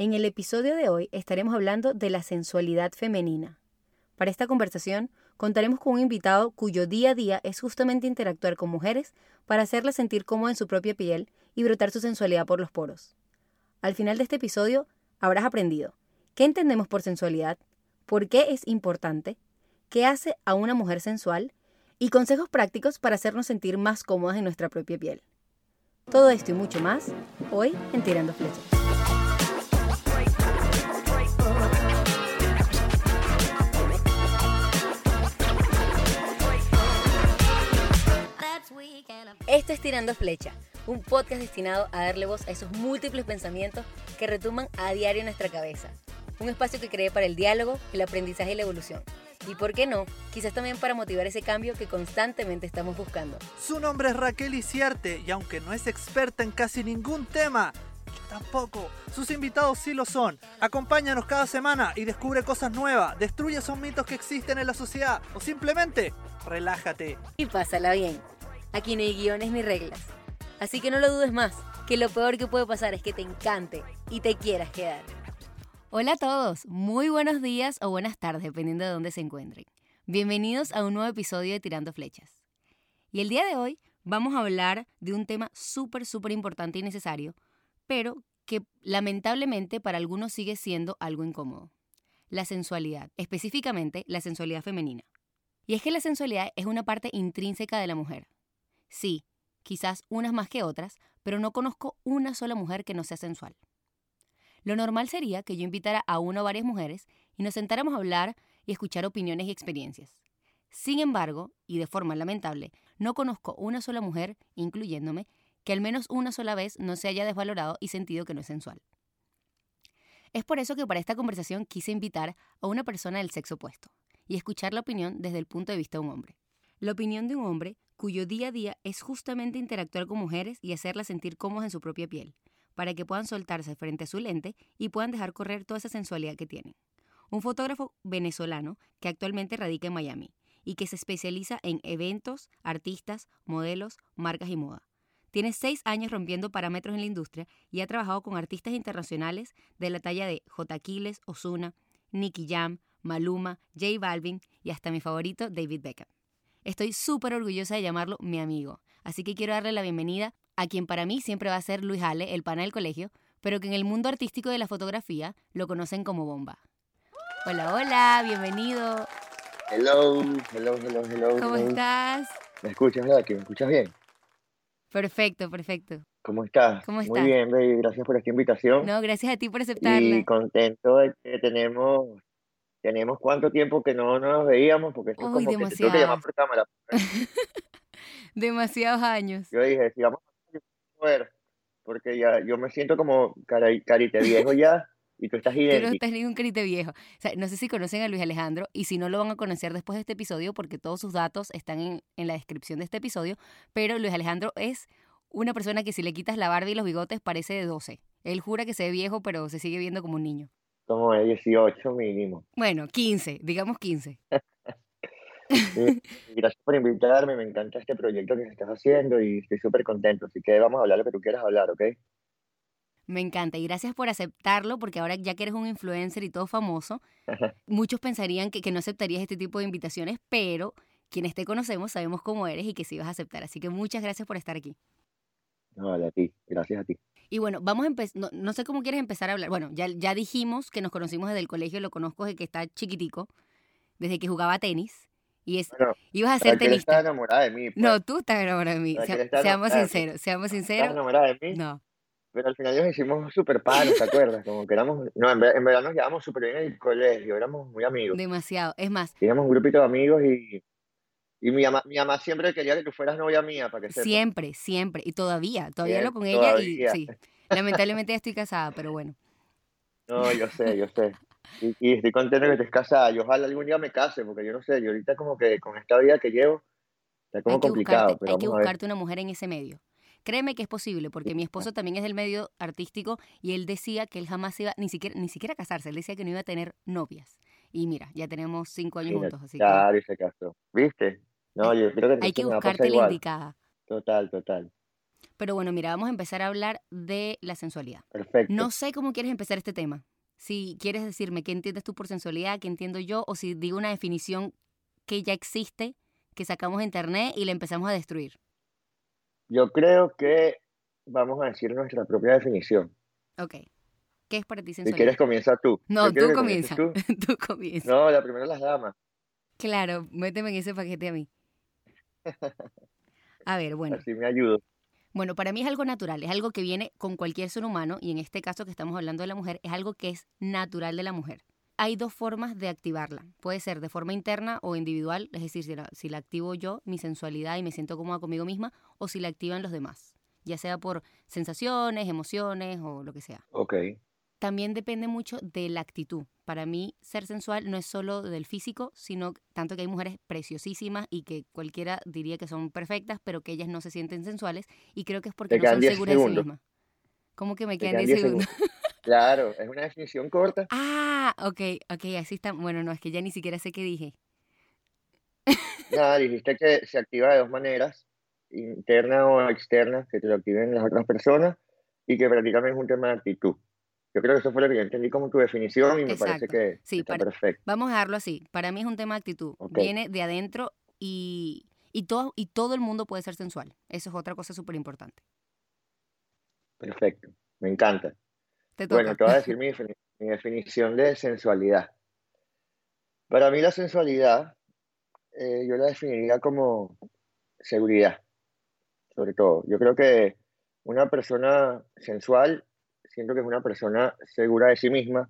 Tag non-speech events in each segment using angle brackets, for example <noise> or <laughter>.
En el episodio de hoy estaremos hablando de la sensualidad femenina. Para esta conversación contaremos con un invitado cuyo día a día es justamente interactuar con mujeres para hacerlas sentir cómodas en su propia piel y brotar su sensualidad por los poros. Al final de este episodio habrás aprendido qué entendemos por sensualidad, por qué es importante, qué hace a una mujer sensual y consejos prácticos para hacernos sentir más cómodas en nuestra propia piel. Todo esto y mucho más hoy en Tirando Flechas. Esto es Tirando Flecha, un podcast destinado a darle voz a esos múltiples pensamientos que retumban a diario en nuestra cabeza. Un espacio que cree para el diálogo, el aprendizaje y la evolución. Y por qué no, quizás también para motivar ese cambio que constantemente estamos buscando. Su nombre es Raquel Iciarte y aunque no es experta en casi ningún tema, yo tampoco. Sus invitados sí lo son. Acompáñanos cada semana y descubre cosas nuevas, destruye esos mitos que existen en la sociedad o simplemente relájate. Y pásala bien. Aquí no hay guiones ni reglas. Así que no lo dudes más, que lo peor que puede pasar es que te encante y te quieras quedar. Hola a todos, muy buenos días o buenas tardes, dependiendo de dónde se encuentren. Bienvenidos a un nuevo episodio de Tirando Flechas. Y el día de hoy vamos a hablar de un tema súper, súper importante y necesario, pero que lamentablemente para algunos sigue siendo algo incómodo. La sensualidad, específicamente la sensualidad femenina. Y es que la sensualidad es una parte intrínseca de la mujer. Sí, quizás unas más que otras, pero no conozco una sola mujer que no sea sensual. Lo normal sería que yo invitara a una o varias mujeres y nos sentáramos a hablar y escuchar opiniones y experiencias. Sin embargo, y de forma lamentable, no conozco una sola mujer, incluyéndome, que al menos una sola vez no se haya desvalorado y sentido que no es sensual. Es por eso que para esta conversación quise invitar a una persona del sexo opuesto y escuchar la opinión desde el punto de vista de un hombre. La opinión de un hombre cuyo día a día es justamente interactuar con mujeres y hacerlas sentir cómodas en su propia piel, para que puedan soltarse frente a su lente y puedan dejar correr toda esa sensualidad que tienen. Un fotógrafo venezolano que actualmente radica en Miami y que se especializa en eventos, artistas, modelos, marcas y moda. Tiene seis años rompiendo parámetros en la industria y ha trabajado con artistas internacionales de la talla de J. Aquiles, Osuna, Nicky Jam, Maluma, J Balvin y hasta mi favorito David Beckham. Estoy súper orgullosa de llamarlo mi amigo, así que quiero darle la bienvenida a quien para mí siempre va a ser Luis Ale, el pana del colegio, pero que en el mundo artístico de la fotografía lo conocen como Bomba. Hola, hola, bienvenido. Hello, hello, hello, hello. ¿Cómo hello. estás? ¿Me escuchas, verdad? ¿Que me escuchas bien? Perfecto, perfecto. ¿Cómo estás? ¿Cómo estás? Muy bien, baby. Gracias por esta invitación. No, gracias a ti por aceptarla. y contento de que tenemos, tenemos cuánto tiempo que no, no nos veíamos, porque esto es como que te tengo que llamar demasiado. por cámara. <laughs> Demasiados años. Yo dije, si vamos a ver, porque ya yo me siento como carite viejo ya, y tú estás <laughs> Tú no idéntico. estás ni un carite viejo. O sea, no sé si conocen a Luis Alejandro y si no lo van a conocer después de este episodio porque todos sus datos están en, en la descripción de este episodio, pero Luis Alejandro es una persona que si le quitas la barba y los bigotes parece de 12. Él jura que se ve viejo, pero se sigue viendo como un niño. Como de 18 mínimo. Bueno, 15, digamos 15. Sí, y <laughs> Gracias por invitarme, me encanta este proyecto que estás haciendo y estoy súper contento. Así que vamos a hablar lo que tú quieras hablar, ¿ok? Me encanta y gracias por aceptarlo porque ahora ya que eres un influencer y todo famoso, <laughs> muchos pensarían que, que no aceptarías este tipo de invitaciones, pero quienes te conocemos sabemos cómo eres y que sí vas a aceptar. Así que muchas gracias por estar aquí. No, vale, a ti, gracias a ti. Y bueno, vamos a empezar, no, no sé cómo quieres empezar a hablar. Bueno, ya, ya dijimos que nos conocimos desde el colegio, lo conozco desde que está chiquitico, desde que jugaba tenis. Y es, Bueno, ibas a ser tenista. enamorada de mí. pues. No, tú estás enamorado de mí. Está seamos enamorada sinceros, seamos ¿Estás sinceros. enamorada de mí? No, Pero al final nos hicimos súper panos, ¿te acuerdas? Como que éramos, no, en, en verdad nos llevábamos súper bien en el colegio, éramos muy amigos. demasiado. Es más, Teníamos un grupito de amigos y, y mi mamá, mi mamá siempre quería que tú fueras novia mía, para que sepas. siempre, siempre. Y todavía, todavía hablo con ella y sí. Lamentablemente ya estoy casada, pero bueno. No, yo sé, yo sé. <laughs> Y, y estoy contento que estés casada. Y ojalá algún día me case, porque yo no sé, yo ahorita como que con esta vida que llevo, está como hay que complicado, buscarte, pero hay que buscarte una mujer en ese medio. Créeme que es posible, porque mi esposo también es del medio artístico y él decía que él jamás iba ni siquiera ni siquiera a casarse, él decía que no iba a tener novias. Y mira, ya tenemos cinco años juntos, así que Claro, y se casó. ¿Viste? No, yo creo que hay que buscarte la indicada. Total, total. Pero bueno, mira, vamos a empezar a hablar de la sensualidad. Perfecto. No sé cómo quieres empezar este tema. Si quieres decirme qué entiendes tú por sensualidad, qué entiendo yo, o si digo una definición que ya existe, que sacamos de internet y la empezamos a destruir. Yo creo que vamos a decir nuestra propia definición. Ok. ¿Qué es para ti Si sensualidad? quieres, comienza tú. No, ¿Yo quiero tú comienza. tú? <laughs> Tú comienza. No, la primera las damas. Claro, méteme en ese paquete a mí. A ver, bueno. Así me ayudo. Bueno, para mí es algo natural, es algo que viene con cualquier ser humano y en este caso que estamos hablando de la mujer, es algo que es natural de la mujer. Hay dos formas de activarla. Puede ser de forma interna o individual, es decir, si la, si la activo yo, mi sensualidad y me siento cómoda conmigo misma, o si la activan los demás, ya sea por sensaciones, emociones o lo que sea. Ok. También depende mucho de la actitud. Para mí, ser sensual no es solo del físico, sino tanto que hay mujeres preciosísimas y que cualquiera diría que son perfectas, pero que ellas no se sienten sensuales y creo que es porque Te no son 10 seguras de sí mismas. ¿Cómo que me quedan quedan 10 10 segundos? <laughs> Claro, es una definición corta. Ah, ok, ok, así está. Bueno, no, es que ya ni siquiera sé qué dije. Nada, dijiste que se activa de dos maneras, interna o externa, que te lo activen las otras personas y que prácticamente es un tema de actitud. Yo creo que eso fue lo que yo entendí como tu definición y me parece que Sí, está para- perfecto. Vamos a dejarlo así. Para mí es un tema de actitud. Viene de adentro y, y, todo, y todo el mundo puede ser sensual. Eso es otra cosa súper importante. Perfecto. Me encanta. Te toca. Bueno, te voy a <laughs> decir mi, defini- mi definición de sensualidad. Para mí la sensualidad, eh, yo la definiría como seguridad, sobre todo. Yo creo que una persona sensual, siento que es una persona segura de sí misma,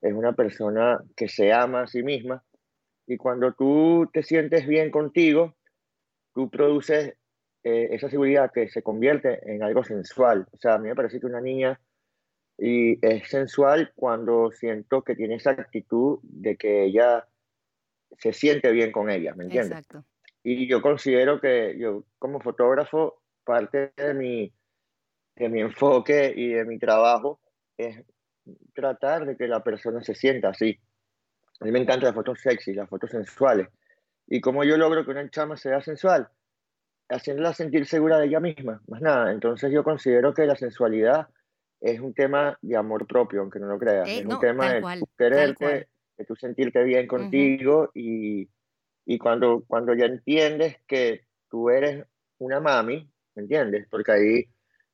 es una persona que se ama a sí misma, y cuando tú te sientes bien contigo, tú produces eh, esa seguridad que se convierte en algo sensual. O sea, a mí me parece que una niña y es sensual cuando siento que tiene esa actitud de que ella se siente bien con ella, ¿me entiendes? Exacto. Y yo considero que yo como fotógrafo, parte de mi, de mi enfoque y de mi trabajo es tratar de que la persona se sienta así. A mí me encantan las fotos sexy, las fotos sensuales. ¿Y cómo yo logro que una chama sea sensual? Haciéndola sentir segura de ella misma, más nada. Entonces yo considero que la sensualidad es un tema de amor propio, aunque no lo creas. Eh, es no, un tema de cual, quererte, de tú sentirte bien contigo y, y cuando, cuando ya entiendes que tú eres una mami, ¿me entiendes? Porque ahí,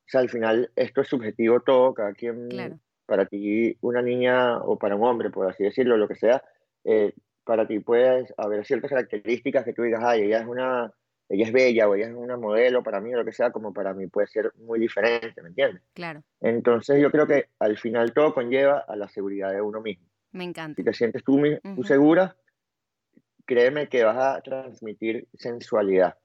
o sea, al final esto es subjetivo todo, cada quien, Claro. para ti una niña o para un hombre, por así decirlo, lo que sea, eh, para ti puedes haber ciertas características que tú digas, ay, ella es una, ella es bella o ella es una modelo para mí o lo que sea, como para mí puede ser muy diferente, ¿me entiendes? Claro. Entonces yo creo que al final todo conlleva a la seguridad de uno mismo. Me encanta. Si te sientes tú, tú Ujú. segura, créeme que vas a transmitir sensualidad.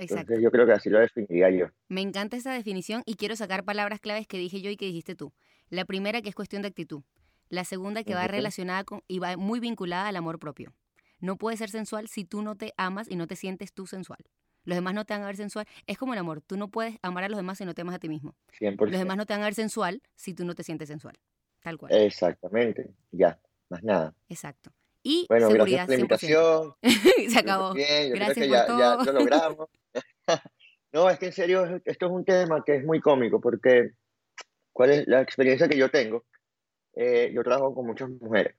Exacto. Entonces yo creo que así lo definiría yo. Me encanta esa definición y quiero sacar palabras claves que dije yo y que dijiste tú. La primera que es cuestión de actitud. La segunda que va relacionada con y va muy vinculada al amor propio. No puedes ser sensual si tú no te amas y no te sientes tú sensual. Los demás no te van a ver sensual. Es como el amor. Tú no puedes amar a los demás si no te amas a ti mismo. 100%. Los demás no te van a ver sensual si tú no te sientes sensual. Tal cual. Exactamente, ya, más nada. Exacto. Y Bueno, seguridad <laughs> gracias por la 100%. invitación. Se acabó. Bien, yo Gracias creo que por ya, ya todo. lo logramos. <laughs> <laughs> No, es que en serio, esto es un tema que es muy cómico porque cuál es la experiencia que yo tengo. Eh, yo trabajo con muchas mujeres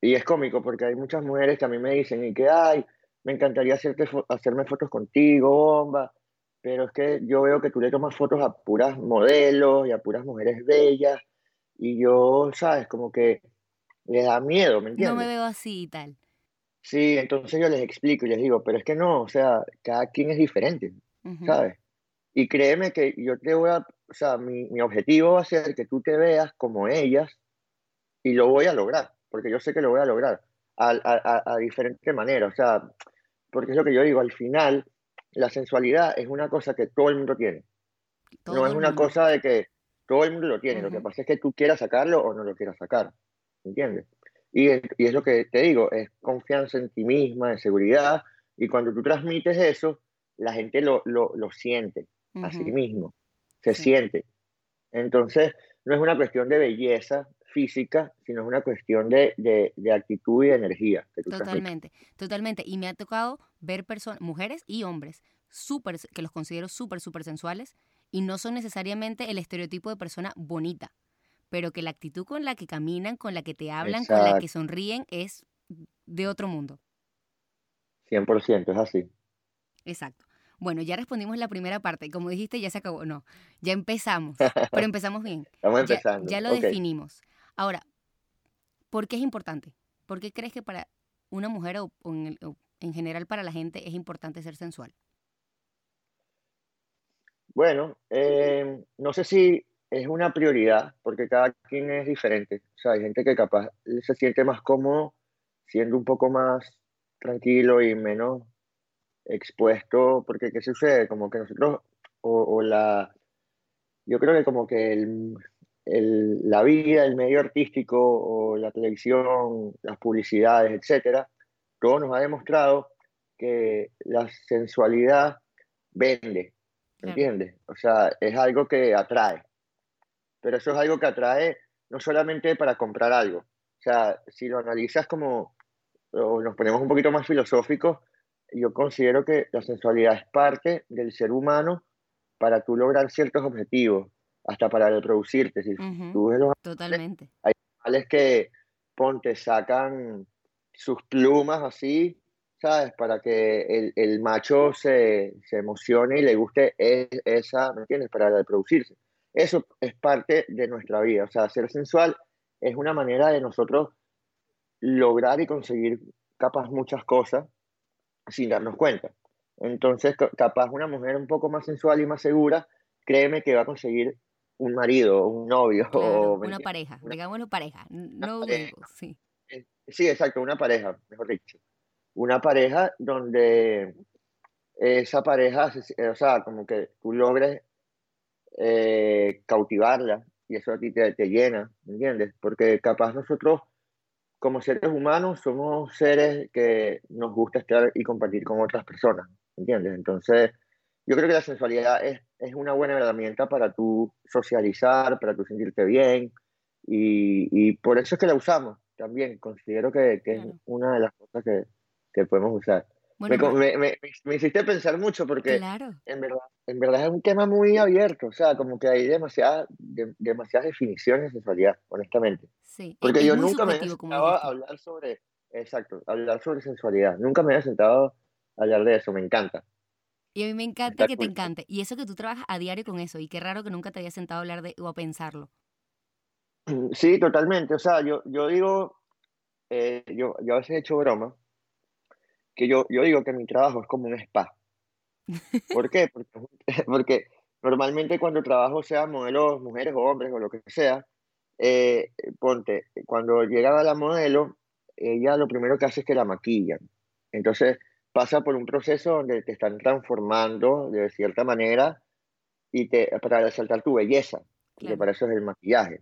y es cómico porque hay muchas mujeres que a mí me dicen y que, ay, me encantaría hacerte fo- hacerme fotos contigo, bomba, pero es que yo veo que tú le tomas fotos a puras modelos y a puras mujeres bellas y yo, sabes, como que les da miedo, ¿me No entiendes? me veo así y tal. Sí, entonces yo les explico y les digo, pero es que no, o sea, cada quien es diferente, Ujú. ¿sabes? Y créeme que yo te voy a, o sea, mi, mi objetivo va a ser que tú te veas como ellas y lo voy a lograr, porque yo sé que lo voy a lograr a, a, a, a diferente manera, o sea, porque es lo que yo digo, al final la sensualidad es una cosa que todo el mundo tiene, Todo no es una cosa de que todo el mundo lo tiene, lo que pasa es que tú quieras sacarlo o no lo quieras sacar, ¿entiendes? Y, es- y es lo que te digo, es confianza en ti misma, en seguridad, y cuando tú transmites eso, la gente lo, lo, lo siente a sí mismo, se Sí. siente. Entonces, no es una cuestión de belleza física, sino es una cuestión de, de, de actitud y de energía que tú transmites. Totalmente, totalmente. Y me ha tocado ver personas, mujeres y hombres, súper, que los considero súper, súper sensuales y no son necesariamente el estereotipo de persona bonita, pero que la actitud con la que caminan, con la que te hablan, con la que sonríen es de otro mundo. 100%, es así. Exacto. Bueno, ya respondimos la primera parte. Como dijiste, ya se acabó. No, ya empezamos. Pero <laughs> empezamos bien. Estamos empezando. Ya, lo definimos. Ahora, ¿por qué es importante? ¿Por qué crees que para una mujer o, en, general para la gente es importante ser sensual? Bueno, eh, no sé si es una prioridad, porque cada quien es diferente. O sea, hay gente que capaz se siente más cómodo siendo un poco más tranquilo y menos expuesto, porque ¿qué sucede? Como que nosotros, o, la, yo creo que como que el, la vida, el medio artístico o la televisión, las publicidades, etcétera, todo nos ha demostrado que la sensualidad vende, ¿entiendes? O sea, es algo que atrae, pero eso es algo que atrae no solamente para comprar algo, o sea, si lo analizas como, o nos ponemos un poquito más filosóficos, yo considero que la sensualidad es parte del ser humano para tú lograr ciertos objetivos hasta para reproducirte. Si tú ves los Totalmente. hay animales que, ponte, sacan sus plumas así, ¿sabes? Para que el, el macho se, se, emocione y le guste esa, ¿me entiendes? Para reproducirse. Eso es parte de nuestra vida. O sea, ser sensual es una manera de nosotros lograr y conseguir capaz muchas cosas sin darnos cuenta. Entonces, capaz una mujer un poco más sensual y más segura, créeme que va a conseguir un marido, un novio. o, una pareja, digámoslo pareja, no sí. Eh, sí, exacto, una pareja, mejor dicho. Una pareja donde esa pareja, o sea, como que tú logres eh, cautivarla y eso a ti te, te llena, ¿entiendes? Porque capaz nosotros como seres humanos somos seres que nos gusta estar y compartir con otras personas, ¿entiendes? Entonces, yo creo que la sensualidad es, es una buena herramienta para tú socializar, para tú sentirte bien, y, y, por eso es que la usamos también. Considero que, que es una de las cosas que, que podemos usar. Me, me, me, hiciste pensar mucho porque en, verdad, en verdad es un tema muy abierto, o sea, como que hay demasiadas, demasiadas definiciones de sensualidad, honestamente. Sí. Porque yo nunca me he sentado a hablar sobre, exacto, hablar sobre sensualidad, nunca me he sentado a hablar de eso, me encanta. Y a mí me encanta que te encante. Y eso que tú trabajas a diario con eso. Y qué raro que nunca te hayas sentado a hablar de o a pensarlo. <clears throat> Sí, totalmente. O sea, yo, yo digo, eh, yo, yo a veces he hecho broma, que yo, yo digo que mi trabajo es como un spa. ¿Por qué? Porque, <laughs> porque normalmente cuando trabajo, sea modelos, mujeres o hombres o lo que sea, eh, ponte, cuando llega la modelo, ella lo primero que hace es que la maquillan. Entonces, pasa por un proceso donde te están transformando de cierta manera y te, para resaltar tu belleza, que para eso es el maquillaje.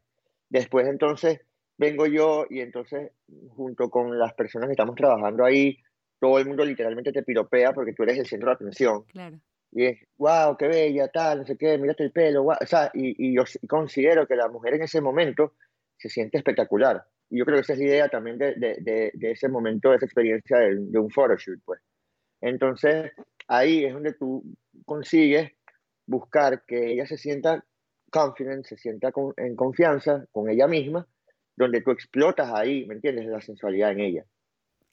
Después entonces vengo yo y entonces junto con las personas que estamos trabajando ahí, todo el mundo literalmente te piropea porque tú eres el centro de atención. Claro. Y es, wow, qué bella, tal, no sé qué, mírate el pelo, O sea, y, y yo considero que la mujer en ese momento se siente espectacular. Y yo creo que esa es la idea también de, de, de, ese momento, de esa experiencia de, de un photoshoot, pues. Entonces, ahí es donde tú consigues buscar que ella se sienta confident, se sienta en confianza con ella misma, donde tú explotas ahí, ¿me entiendes? La sensualidad en ella.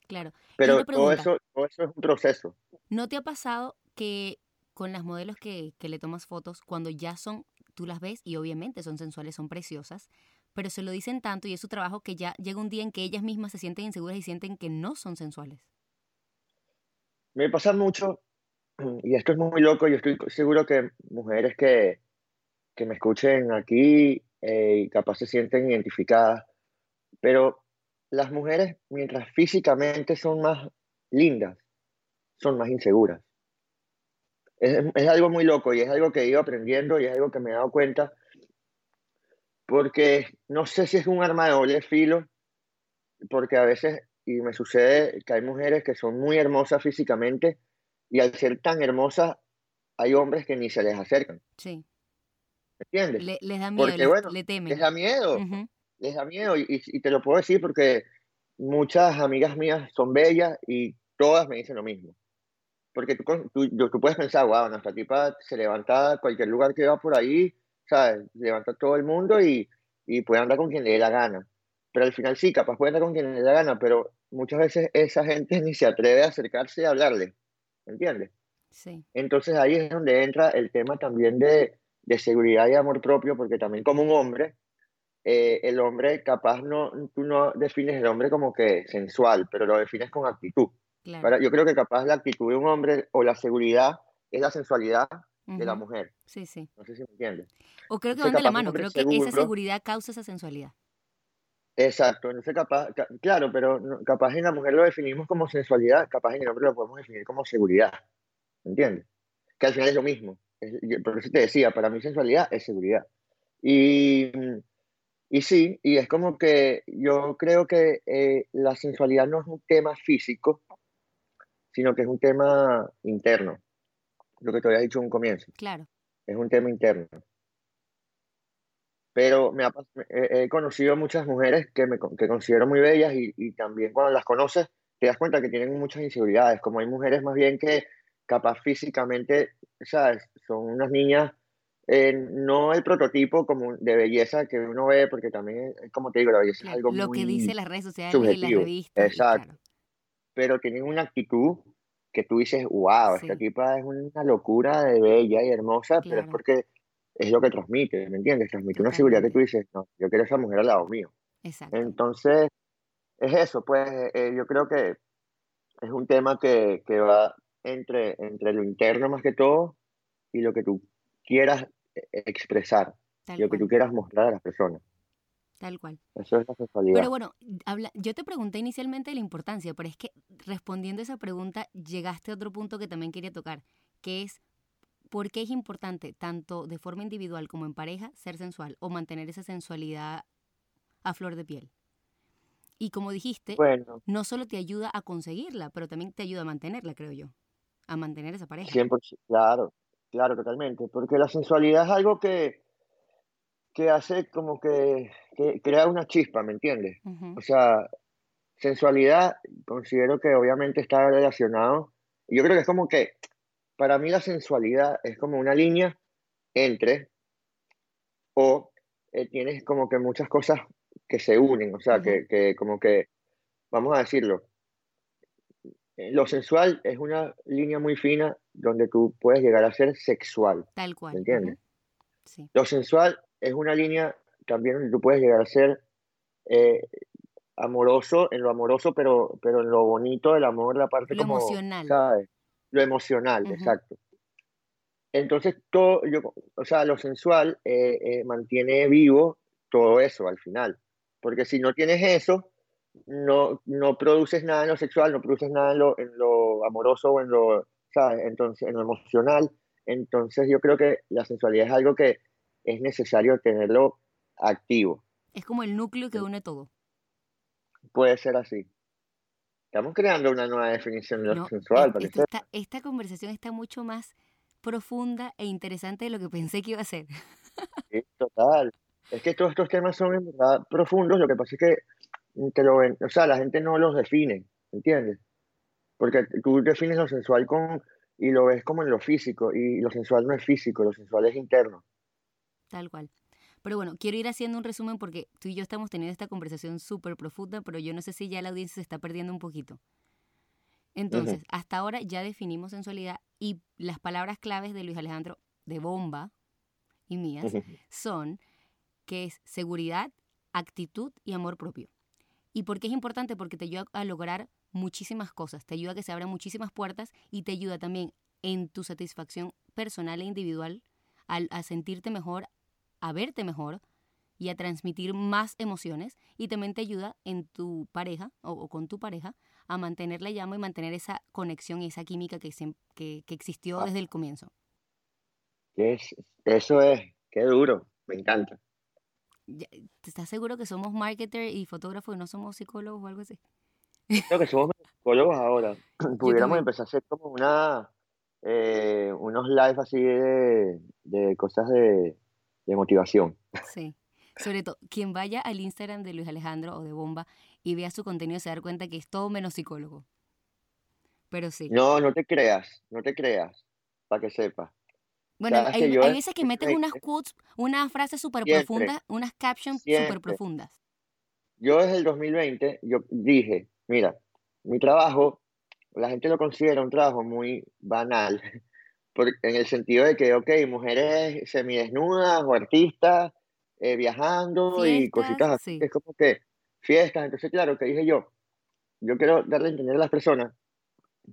Claro. Pero todo eso, todo eso es un proceso. ¿No te ha pasado que con las modelos que, que le tomas fotos, cuando ya son, tú las ves y obviamente son sensuales, son preciosas, pero se lo dicen tanto y es su trabajo que ya llega un día en que ellas mismas se sienten inseguras y sienten que no son sensuales? Me pasa mucho, <clears throat> y esto es muy loco, yo estoy seguro que mujeres que, que me escuchen aquí eh, y capaz se sienten identificadas, pero las mujeres, mientras físicamente son más lindas, son más inseguras. Es, es, algo muy loco y es algo que he ido aprendiendo y es algo que me he dado cuenta porque no sé si es un arma de doble filo, porque a veces y me sucede que hay mujeres que son muy hermosas físicamente y al ser tan hermosas hay hombres que ni se les acercan. Sí. ¿Me entiendes? Le, les da miedo, porque, bueno, le temen. Les da miedo, les da miedo y, y, te lo puedo decir porque muchas amigas mías son bellas y todas me dicen lo mismo. porque tú, tú, tú, puedes pensar, wow, nuestra tipa se levanta a cualquier lugar que va por ahí, ¿sabes? Levanta a todo el mundo y, y puede andar con quien le dé la gana. Pero al final sí, capaz puede andar con quien le dé la gana, pero muchas veces esa gente <laughs> ni se atreve a acercarse y a hablarle, ¿entiendes? Sí. Entonces ahí es donde entra el tema también de, de seguridad y amor propio, porque también como un hombre, eh, el hombre capaz no, tú no defines el hombre como que sensual, pero lo defines con actitud. yo creo que capaz la actitud de un hombre o la seguridad es la sensualidad de la mujer. Sí, sí. No sé si me entiendes. O creo que van de la mano, creo que esa seguridad causa esa sensualidad. Exacto, entonces capaz, claro, pero capaz en la mujer lo definimos como sensualidad, capaz en el hombre lo podemos definir como seguridad, ¿entiendes? Que al final es lo mismo. por eso te decía, para mí sensualidad es seguridad. Y y sí, y es como que yo creo que eh, la sensualidad no es un tema físico, sino que es un tema interno. Lo que te había dicho en un comienzo. Claro. Es un tema interno. Pero me he conocido muchas mujeres que, me, que considero muy bellas y, y también cuando las conoces te das cuenta que tienen muchas inseguridades, como hay mujeres más bien que capaz físicamente, ¿sabes? Son unas niñas eh, no el prototipo como de belleza que uno ve, porque también, como te digo, la belleza es algo Lo muy que dice las redes sociales y las revistas. Exacto. Pero tienen una actitud que tú dices, wow, esta tipa es una locura de bella y hermosa, pero es porque es lo que transmite, ¿me entiendes? Transmite una seguridad que tú dices, no, yo quiero esa mujer al lado mío. Exacto. Entonces, es eso, pues eh, yo creo que es un tema que, que va entre, entre lo interno más que todo y lo que tú quieras expresar lo que tú quieras mostrar a las personas. Tal cual. Eso es la sexualidad. Pero bueno, habla, yo te pregunté inicialmente la importancia, pero es que respondiendo a esa pregunta llegaste a otro punto que también quería tocar, que es por qué es importante, tanto de forma individual como en pareja, ser sensual o mantener esa sensualidad a flor de piel. Y como dijiste, bueno, no solo te ayuda a conseguirla, pero también te ayuda a mantenerla, creo yo, a mantener esa pareja. 100%, claro, Claro, totalmente, porque la sensualidad es algo que, que hace como que, que crea una chispa, ¿me entiendes? O sea, sensualidad considero que obviamente está relacionado, yo creo que es como que, para mí la sensualidad es como una línea entre, o eh, tienes como que muchas cosas que se unen, o sea, que, que como que, vamos a decirlo, lo sensual es una línea muy fina donde tú puedes llegar a ser sexual. Tal cual. ¿Me entiendes? sí. Lo sensual es una línea también donde tú puedes llegar a ser eh, amoroso, en lo amoroso, pero, pero en lo bonito del amor, la parte lo como, emocional. ¿sabes? Lo emocional, exacto. Entonces, todo, yo, o sea, lo sensual eh, mantiene vivo todo eso al final. Porque si no tienes eso, no, no produces nada en lo sexual, no produces nada en lo, en lo amoroso o en lo, ¿sabes? Entonces, en lo emocional. Entonces yo creo que la sensualidad es algo que es necesario tenerlo activo. Es como el núcleo que une todo. Puede ser así. Estamos creando una nueva definición de lo sensual. Esta, esta conversación está mucho más profunda e interesante de lo que <laughs> pensé que iba a ser. Sí, total. Es que todos estos temas son en verdad profundos. Lo que pasa es que te lo ven, o sea, la gente no los define, ¿entiendes? Porque tú defines lo sensual con, y lo ves como en lo físico, y lo sensual no es físico, lo sensual es interno. Tal cual. Pero bueno, quiero ir haciendo un resumen porque tú y yo estamos teniendo esta conversación súper profunda, pero yo no sé si ya la audiencia se está perdiendo un poquito. Entonces, hasta ahora ya definimos sensualidad y las palabras claves de Luis Alejandro de bomba y mías son que es seguridad, actitud y amor propio. ¿Y por qué es importante? Porque te ayuda a lograr muchísimas cosas, te ayuda a que se abran muchísimas puertas y te ayuda también en tu satisfacción personal e individual a sentirte mejor, a verte mejor y a transmitir más emociones y también te ayuda en tu pareja o, con tu pareja a mantener la llama y mantener esa conexión y esa química que, que, que existió ah. desde el comienzo. Es, eso es, qué duro, me encanta. ¿Estás seguro que somos marketer y fotógrafos y no somos psicólogos o algo así? Creo que somos psicólogos ahora. <clears throat> Pudiéramos empezar a hacer como una eh, unos lives así de, de cosas de, de, motivación. Sí. Sobre todo, quien vaya al Instagram de Luis Alejandro o de Bomba y vea su contenido se da cuenta que es todo menos psicólogo. pero sí. No, no te creas, no te creas, para que sepas. Bueno, hay, hay es- veces que metes unas quotes, unas frases súper profundas, unas captions súper profundas. Yo desde el 2020, yo dije, mira, mi trabajo, la gente lo considera un trabajo muy banal, <laughs> por- en el sentido de que, ok, mujeres semidesnudas o artistas eh, viajando y cositas Fiestas, así, sí. es como que fiestas. Entonces, claro, que dije yo, yo quiero darle a entender a las personas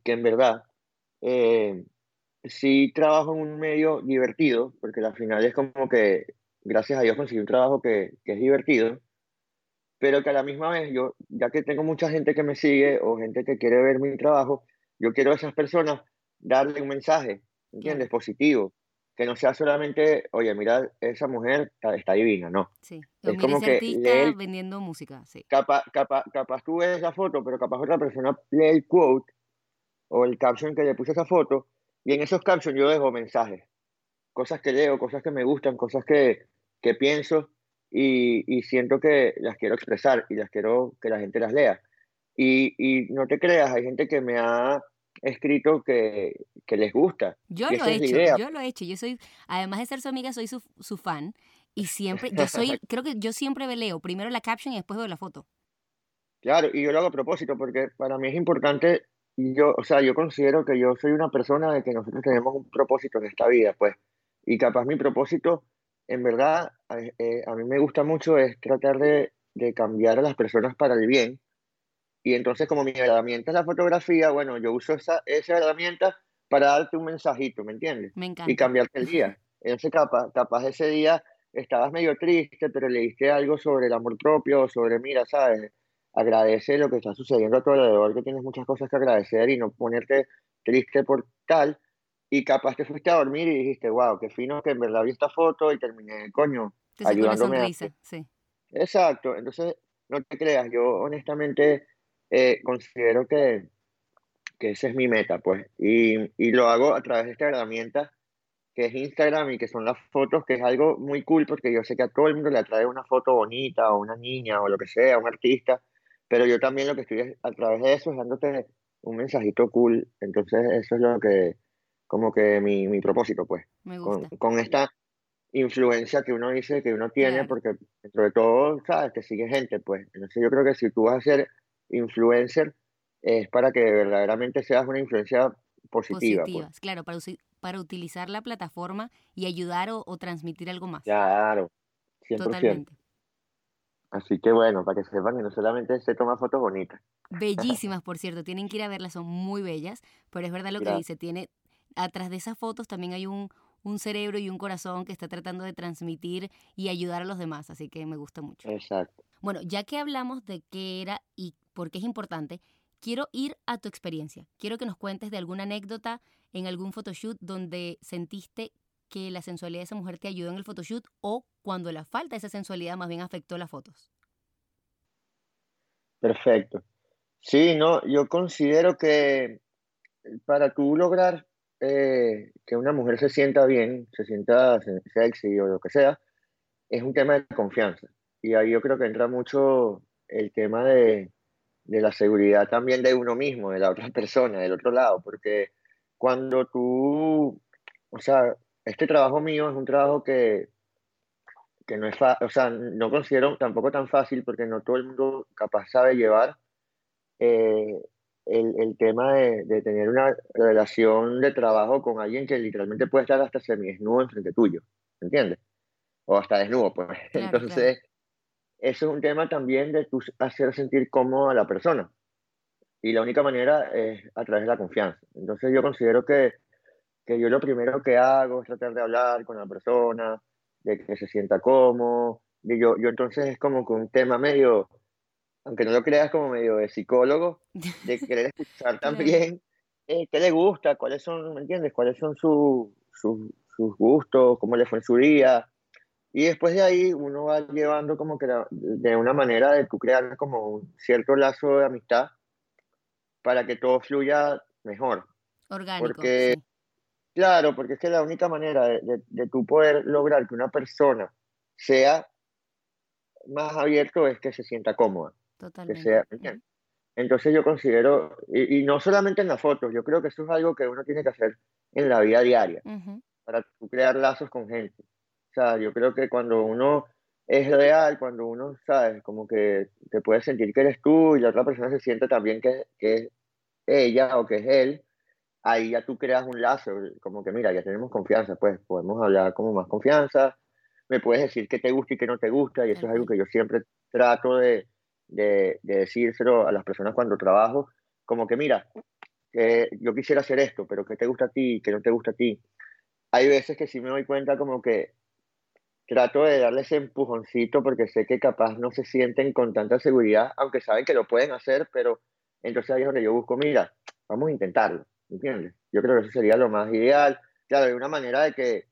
que en verdad eh, sí trabajo en un medio divertido, porque al final es como que, gracias a Dios, conseguí un trabajo que, que es divertido, pero que a la misma vez yo, ya que tengo mucha gente que me sigue o gente que quiere ver mi trabajo, yo quiero a esas personas darle un mensaje, ¿entiendes? Positivo, que no sea solamente, oye, mira, esa mujer está, está divina, no. sí. Es como que lee vendiendo música, sí. Capaz, capaz, capaz tú ves la foto, pero capaz otra persona lee el quote o el caption que le puse a esa foto, y en esos captions yo dejo mensajes, cosas que leo, cosas que me gustan, cosas que, que pienso y, y siento que las quiero expresar y las quiero que la gente las lea. Y, y no te creas, hay gente que me ha escrito que, que les gusta, Yo lo he hecho, yo lo he hecho. Yo soy, además de ser su amiga, soy su, su fan. Y siempre, yo soy, <laughs> creo que yo siempre leo primero la caption y después veo la foto. Claro, y yo lo hago a propósito porque para mí es importante, yo, o sea, yo considero que yo soy una persona de que nosotros tenemos un propósito en esta vida, pues, y capaz mi propósito, en verdad, a, eh, a mí me gusta mucho es tratar de, de cambiar a las personas para el bien, y entonces como mi herramienta es la fotografía, bueno, yo uso esa, esa herramienta para darte un mensajito, ¿me entiendes? Me Y encanta. cambiarte el día. Entonces capaz, capaz ese día estabas medio triste, pero leíste algo sobre el amor propio, sobre, mira, ¿sabes? Agradece lo que está sucediendo a tu alrededor, que tienes muchas cosas que agradecer y no ponerte triste por tal. Y capaz te fuiste a dormir y dijiste, wow, qué fino que en verdad vi esta foto y terminé, coño, una ayudándome a... sí. Exacto, entonces no te creas, yo honestamente eh, considero que, que esa es mi meta, pues, y, y lo hago a través de esta herramienta que es Instagram y que son las fotos, que es algo muy cool porque yo sé que a todo el mundo le atrae una foto bonita o una niña o lo que sea, un artista, pero yo también lo que estoy es- a través de eso es dándote un mensajito cool, entonces eso es lo que, como que mi, mi propósito, pues, Me con, gusta. con esta influencia que uno dice que uno tiene, Claro. porque dentro de todo, sabes, te sigue gente, pues, entonces yo creo que si tú vas a ser influencer, es para que verdaderamente seas una influencia positiva, pues. Positivas, claro, para, para utilizar la plataforma y ayudar o, o transmitir algo más. Claro, 100%. Totalmente. Así que bueno, para que sepan que no solamente se toma fotos bonitas. Bellísimas, por cierto, tienen que ir a verlas, son muy bellas, pero es verdad lo que Gracias. dice, tiene, atrás de esas fotos también hay un, un cerebro y un corazón que está tratando de transmitir y ayudar a los demás, así que me gusta mucho. Exacto. Bueno, ya que hablamos de qué era y por qué es importante, quiero ir a tu experiencia. Quiero que nos cuentes de alguna anécdota en algún photoshoot donde sentiste que la sensualidad de esa mujer te ayudó en el photoshoot o cuando la falta de esa sensualidad más bien afectó las fotos. Perfecto. Sí, no, yo considero que para tú lograr eh, que una mujer se sienta bien, se sienta se- sexy o lo que sea, es un tema de confianza. Y ahí yo creo que entra mucho el tema de, de la seguridad también de uno mismo, de la otra <laughs> persona, del otro lado, porque cuando tú, o sea, este trabajo mío es un trabajo que, que no es fácil, o sea, no considero tampoco tan fácil porque no todo el mundo capaz sabe llevar eh, el, el tema de, de tener una relación de trabajo con alguien que literalmente puede estar hasta semidesnudo enfrente tuyo, ¿entiendes? O hasta desnudo, pues. Claro, <laughs> claro. Entonces, eso es un tema también de tú hacer sentir cómodo a la persona. Y la única manera es a través de la confianza. Entonces, yo considero que, que yo lo primero que hago es tratar de hablar con la persona, de que se sienta cómodo. De yo, yo entonces es como que un tema medio, aunque no lo creas como medio de psicólogo, de <laughs> querer escuchar también eh, qué le gusta, cuáles son, ¿me entiendes? Cuáles son su- su- sus gustos, cómo le fue en su día. Y después de ahí uno va llevando como que la- de una manera de tú crear como un cierto lazo de amistad para que todo fluya mejor. Orgánico, Porque- sí, Claro, porque es que la única manera de, de, de tú poder lograr que una persona sea más abierto es que se sienta cómoda, que totalmente. sea, ¿me Ujú. entiendes? Entonces yo considero, y, no solamente en las fotos, yo creo que eso es algo que uno tiene que hacer en la vida diaria, para crear lazos con gente. O sea, yo creo que cuando uno es real, cuando uno, sabes, como que te puedes sentir que eres tú y la otra persona se siente también que, que es ella o que es él, ahí ya tú creas un lazo, como que mira, ya tenemos confianza, pues podemos hablar como más confianza, me puedes decir qué te gusta y qué no te gusta, y eso es algo que yo siempre trato de, de, decírselo a las personas cuando trabajo, como que mira, que yo quisiera hacer esto, pero qué te gusta a ti, qué no te gusta a ti. Hay veces que sí me doy cuenta como que trato de darle ese empujoncito porque sé que capaz no se sienten con tanta seguridad, aunque saben que lo pueden hacer, pero entonces ahí es donde yo busco, mira, vamos a intentarlo, ¿entiendes? Yo creo que eso sería lo más ideal. Claro, de una manera de que,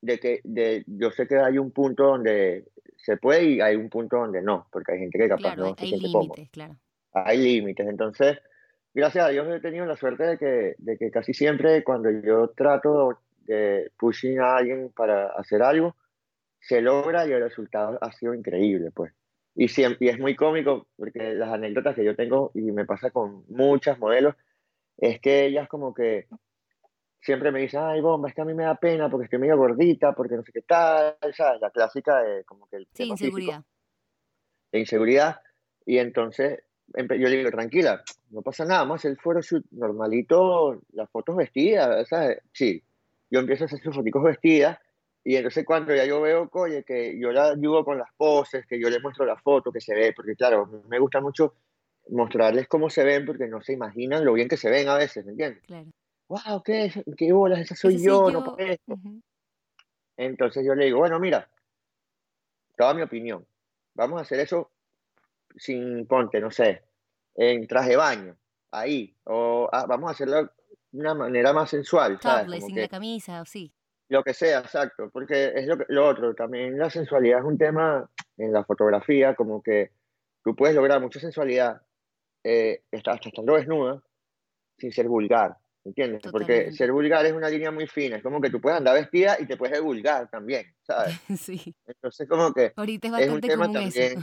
de que de, yo sé que hay un punto donde se puede y hay un punto donde no, porque hay gente que capaz no hay límites, claro. Hay límites, entonces, gracias a Dios he tenido la suerte de que, de que casi siempre cuando yo trato de pushing a alguien para hacer algo, se logra y el resultado ha sido increíble, pues. Y, siempre, y es muy cómico porque las anécdotas que yo tengo y me pasa con muchas modelos es que ellas como que siempre me dicen, ay, bomba, es que a mí me da pena porque estoy medio gordita, porque no sé qué tal, ¿sabes? La clásica de como que el... Sí, inseguridad. de inseguridad. Y entonces yo le digo, tranquila, no pasa nada, más el foro shoot normalito, las fotos vestidas, ¿sabes? Sí, yo empiezo a hacer sus fotos vestidas y entonces cuando ya yo veo, oye, que yo la ayudo con las poses, que yo le muestro la foto, que se ve, porque claro, me gusta mucho mostrarles cómo se ven, porque no se imaginan lo bien que se ven a veces, ¿me entiendes? Claro. Wow, ¿qué, qué bolas? Esa soy yo, no esto. Entonces yo le digo, bueno, mira, toda mi opinión, vamos a hacer eso sin ponte, no sé, en traje de baño, ahí, o ah, vamos a hacerlo de una manera más sensual, ¿sabes? sin la camisa, o sí. Lo que sea, exacto, porque es lo, lo otro, también la sensualidad es un tema en la fotografía, como que tú puedes lograr mucha sensualidad eh, hasta estando desnuda sin ser vulgar, ¿entiendes? Porque ser vulgar es una línea muy fina, es como que tú puedes andar vestida y te puedes ver vulgar también, ¿sabes? <laughs> sí. Entonces como que Ahorita es bastante común eso.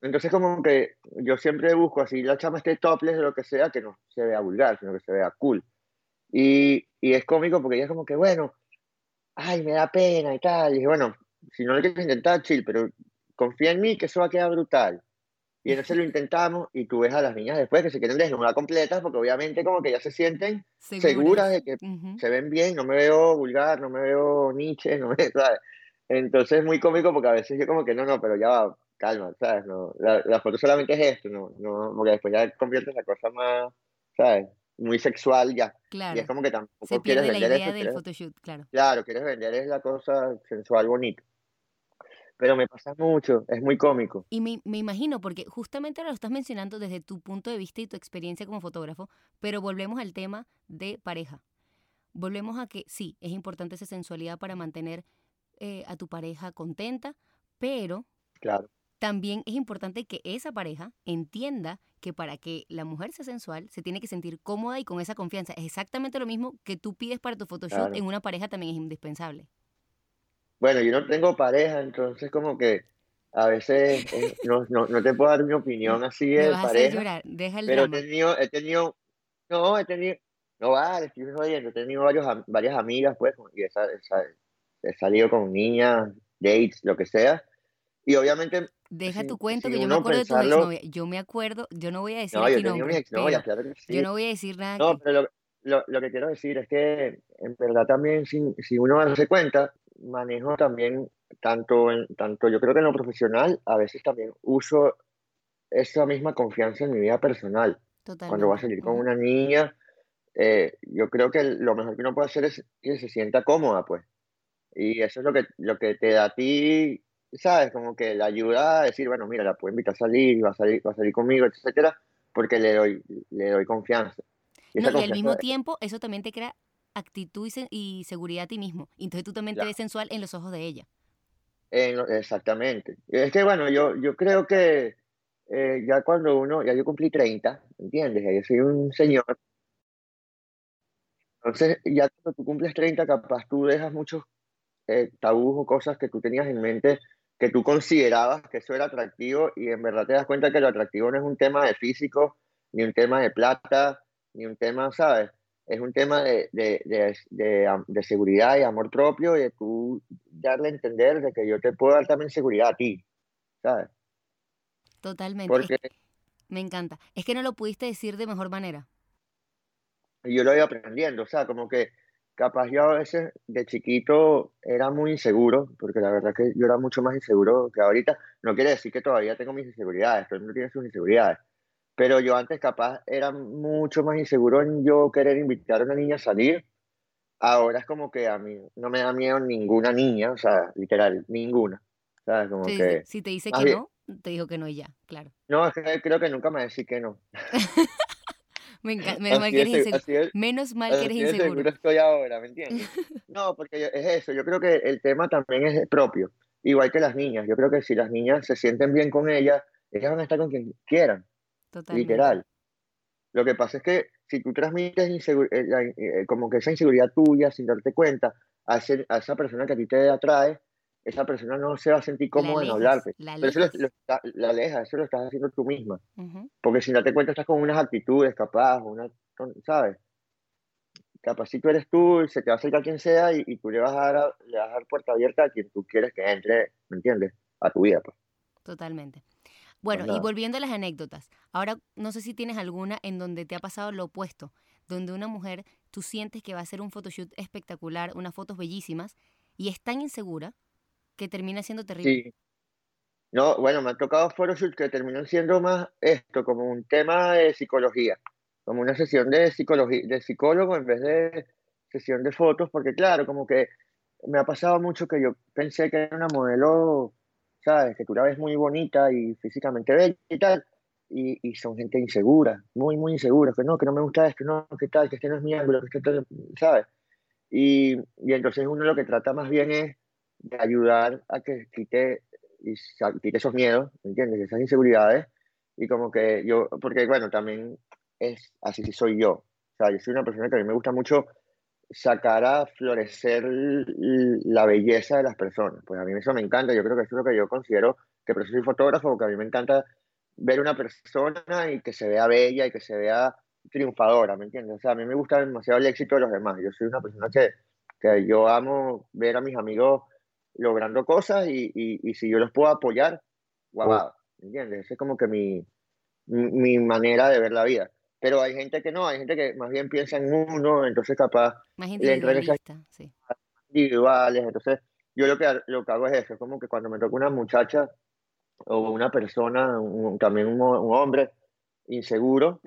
Entonces como que yo siempre busco así la chama esté topless de lo que sea, que no se vea vulgar, sino que se vea cool. Y, y es cómico porque ella es como que, bueno, ay, me da pena y tal. Y dije, bueno, si no lo quieres intentar, chill, pero confía en mí que eso va a quedar brutal. Y entonces lo intentamos y tú ves a las niñas después que se quieren desnudar completas porque obviamente como que ya se sienten seguras, de que se ven bien, no me veo vulgar, no me veo Nietzsche, no me, <laughs> ¿sabes? Entonces es muy cómico porque a veces yo como que no, no, pero ya va, calma, ¿sabes? No, la, la foto solamente es esto, no, no, porque después ya conviertes la cosa más, ¿sabes? muy sexual ya. Claro. Y es como que tampoco Se quieres pierde vender la idea eso, del quieres- photoshoot, claro. Claro, quieres vender es la cosa sensual bonita. Pero me pasa mucho, es muy cómico. Y me, me imagino, porque justamente ahora lo estás mencionando desde tu punto de vista y tu experiencia como fotógrafo, pero volvemos al tema de pareja. Volvemos a que sí, es importante esa sensualidad para mantener eh, a tu pareja contenta, pero Claro, también es importante que esa pareja entienda que para que la mujer sea sensual se tiene que sentir cómoda y con esa confianza. Es exactamente lo mismo que tú pides para tu photoshoot Claro. en una pareja también es indispensable. Bueno, yo no tengo pareja, entonces como que a veces eh, no, no, no te puedo dar mi opinión así de vas a pareja, llorar, deja el pero he drama. tenido, he tenido, no, he tenido, no vale, estoy jodiendo, he tenido varios, varias amigas, pues, y he, sa- he sa- he salido con niñas, dates, lo que sea, y obviamente, Deja sin, tu cuento que yo me acuerdo de tus pensarlo, exnovias. Yo me acuerdo, yo no voy a decir no, yo he nombres, exnovias, pero claro que yo sí, no voy a decir nada no, aquí. pero lo, lo, lo que quiero decir es que en verdad también, sin, si uno darse cuenta, manejo también, tanto, en, tanto yo creo que en lo profesional, a veces también uso esa misma confianza en mi vida personal. Cuando voy a Totalmente. salir con una niña, eh, yo creo que lo mejor que uno puede hacer es que se sienta cómoda, pues. Y eso es lo que, lo que te da a ti, ¿sabes? Como que la ayuda a decir, bueno, mira, la puedo invitar a salir, va a salir, va a salir conmigo, etcétera, porque le doy, le doy confianza. Y No, y al mismo tiempo, eso también te crea actitud y, se- y seguridad a ti mismo. Entonces tú también te ves sensual en los ojos de ella. exactamente. Es que, bueno, yo, yo creo que eh, ya cuando uno, ya yo cumplí 30, ¿entiendes? Ya yo soy un señor. Entonces, ya cuando tú cumples 30, capaz tú dejas muchos eh, tabús o cosas que tú tenías en mente que tú considerabas que eso era atractivo y en verdad te das cuenta que lo atractivo no es un tema de físico, ni un tema de plata, ni un tema, ¿sabes? Es un tema de, de, de, de, seguridad y amor propio y de tú darle a entender de que yo te puedo dar también seguridad a ti, ¿sabes? Totalmente. Porque, me encanta. Es que no lo pudiste decir de mejor manera. Yo lo iba aprendiendo, o sea, como que capaz yo a veces de chiquito era muy inseguro, porque la verdad que yo era mucho más inseguro que ahorita. No quiere decir que todavía tengo mis inseguridades, todo el mundo tiene sus inseguridades. Pero yo antes capaz era mucho más inseguro en yo querer invitar a una niña a salir. Ahora es como que a mí no me da miedo ninguna niña, o sea, literal, ninguna. ¿Sabes? Como que, si te dice que no, te dijo que no y ya, claro. No, es que creo que nunca me decir que no. menos, mal que eres inseguro. menos mal que eres inseguro. seguro estoy ahora, ¿me entiendes? <laughs> No, porque es eso, yo creo que el tema también es propio, igual que las niñas. Yo creo que si las niñas se sienten bien con ellas, ellas van a estar con quien quieran. Literal. Lo que pasa es que si tú transmites eh, eh, como que esa inseguridad tuya sin darte cuenta a, a esa persona que a ti te atrae, esa persona no se va a sentir cómoda en hablarte. Pero eso lo, la aleja, eso lo estás haciendo tú misma. Porque si no te cuenta estás con unas actitudes capaz, una, ¿sabes? Capaz si tú eres tú, se te va a acercar quien sea y, tú le vas, a dar, le vas a dar puerta abierta a quien tú quieres que entre, ¿me entiendes? A tu vida, pues. Totalmente. Bueno, y volviendo a las anécdotas, ahora no sé si tienes alguna en donde te ha pasado lo opuesto, donde una mujer, tú sientes que va a hacer un photoshoot espectacular, unas fotos bellísimas, y es tan insegura que termina siendo terrible. Sí. No, bueno, me han tocado photoshoots que terminan siendo más esto, como un tema de psicología, como una sesión de psicología, de psicólogo en vez de sesión de fotos, porque claro, como que me ha pasado mucho que yo pensé que era una modelo, ¿sabes? Que tú la ves muy bonita y físicamente bella y tal, y, y, son gente insegura, muy, muy insegura, que no, que no me gusta esto, no, que tal, que este no es mi ángulo, que este, ¿sabes? Y, y entonces uno lo que trata más bien es de ayudar a que quite, y quite esos miedos, ¿me entiendes? Esas inseguridades. Y como que yo, porque bueno, también es así soy yo. O sea, yo soy una persona que a mí me gusta mucho sacar a florecer la belleza de las personas. Pues a mí eso me encanta, yo creo que eso es lo que yo considero que por eso soy fotógrafo, porque a mí me encanta ver una persona y que se vea bella y que se vea triunfadora, ¿me entiendes? O sea, a mí me gusta demasiado el éxito de los demás. Yo soy una persona que, que yo amo ver a mis amigos logrando cosas y, y, si yo los puedo apoyar, guau, ¿me entiendes? Esa es como que mi, mi manera de ver la vida. Pero hay gente que no, hay gente que más bien piensa en uno, entonces capaz más individualista, sí. individuales, entonces yo lo que, lo que hago es eso, es como que cuando me toca una muchacha o una persona, también un, un hombre inseguro,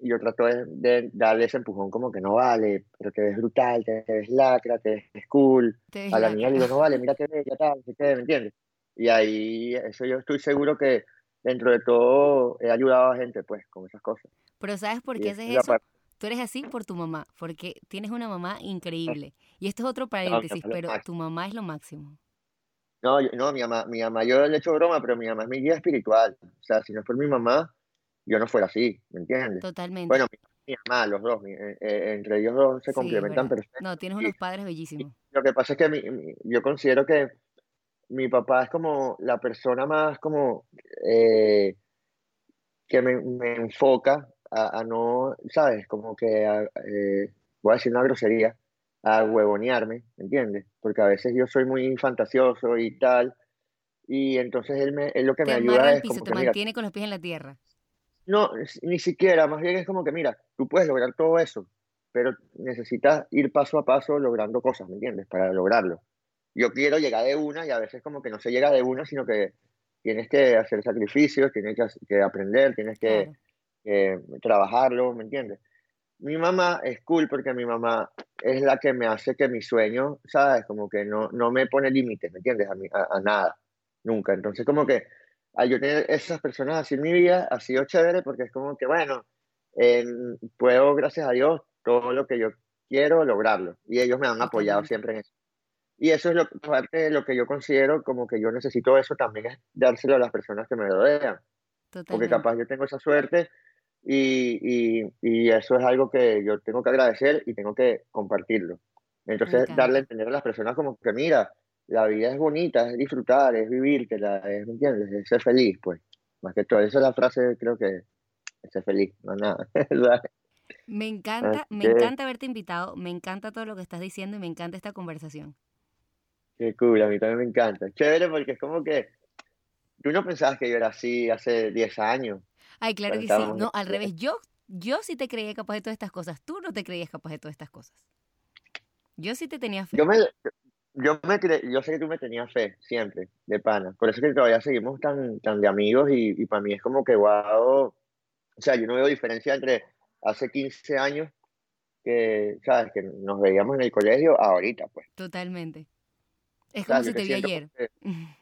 yo trato de, darle ese empujón como que no vale, pero te ves brutal, te, ves lacra, te ves cool. a la niña le digo, no vale, mira qué bella, tal, ¿me entiendes? Y ahí, eso yo estoy seguro que dentro de todo he ayudado a gente, pues, con esas cosas. Pero ¿sabes por qué haces eso? Tú eres así por tu mamá, porque tienes una mamá increíble. Y esto es otro paréntesis, pero tu mamá es lo máximo. No, no, mi mamá, mi mamá, yo le he hecho broma, pero mi mamá es mi guía espiritual. O sea, si no fuera mi mamá, yo no fuera así, ¿me entiendes? Totalmente. Bueno, mi, mamá, los dos, eh, eh, entre ellos dos se complementan pero No, tienes unos padres bellísimos. Lo que pasa es que yo considero que mi papá es como la persona más como eh, que me, enfoca a, no, ¿sabes? Como que, voy a decir una grosería, a huevonearme, ¿me entiendes? Porque a veces yo soy muy fantasioso y tal, y entonces él, me, él lo que me ayuda es... Como te mantiene con los pies en la tierra. No, ni siquiera, más bien es como que, mira, tú puedes lograr todo eso, pero necesitas ir paso a paso logrando cosas, ¿me entiendes? Para lograrlo. Yo quiero llegar de una y a veces como que no se llega de una, sino que tienes que hacer sacrificios, tienes que, aprender, tienes que trabajarlo, ¿me entiendes? Mi mamá es cool porque mi mamá es la que me hace que mi sueño, ¿sabes? Como que no, no me pone límites, ¿me entiendes? A, a nada, nunca. Entonces como que al yo tener esas personas así en mi vida, ha sido chévere porque es como que, bueno, puedo, gracias a Dios, todo lo que yo quiero lograrlo. Y ellos me han apoyado siempre en eso. Y eso es lo, parte de lo que yo considero como que yo necesito eso también es dárselo a las personas que me rodean. Porque capaz yo tengo esa suerte y, y, y, eso es algo que yo tengo que agradecer y tengo que compartirlo. Entonces, darle a entender a las personas como que, mira, la vida es bonita, es disfrutar, es vivir, que la, es, ¿me entiendes? Es ser feliz, pues. Más que todo, esa es la frase, creo que es ser feliz, no nada. <laughs> me encanta, me encanta haberte invitado, me encanta todo lo que estás diciendo y me encanta esta conversación. Qué cool, a mí también me encanta. Chévere porque es como que tú no pensabas que yo era así hace 10 años. Ay, claro que sí. No, al revés, yo, yo sí te creía capaz de todas estas cosas. Tú no te creías capaz de todas estas cosas. Yo sí te tenía fe. Yo me, yo me yo sé que tú me tenías fe, siempre, de pana. Por eso es que todavía seguimos tan, tan de amigos y, y para mí es como que, wow, o sea, yo no veo diferencia entre hace 15 años que, ¿sabes? Que nos veíamos en el colegio ahorita, pues. Totalmente. Es como si te vi ayer. <laughs>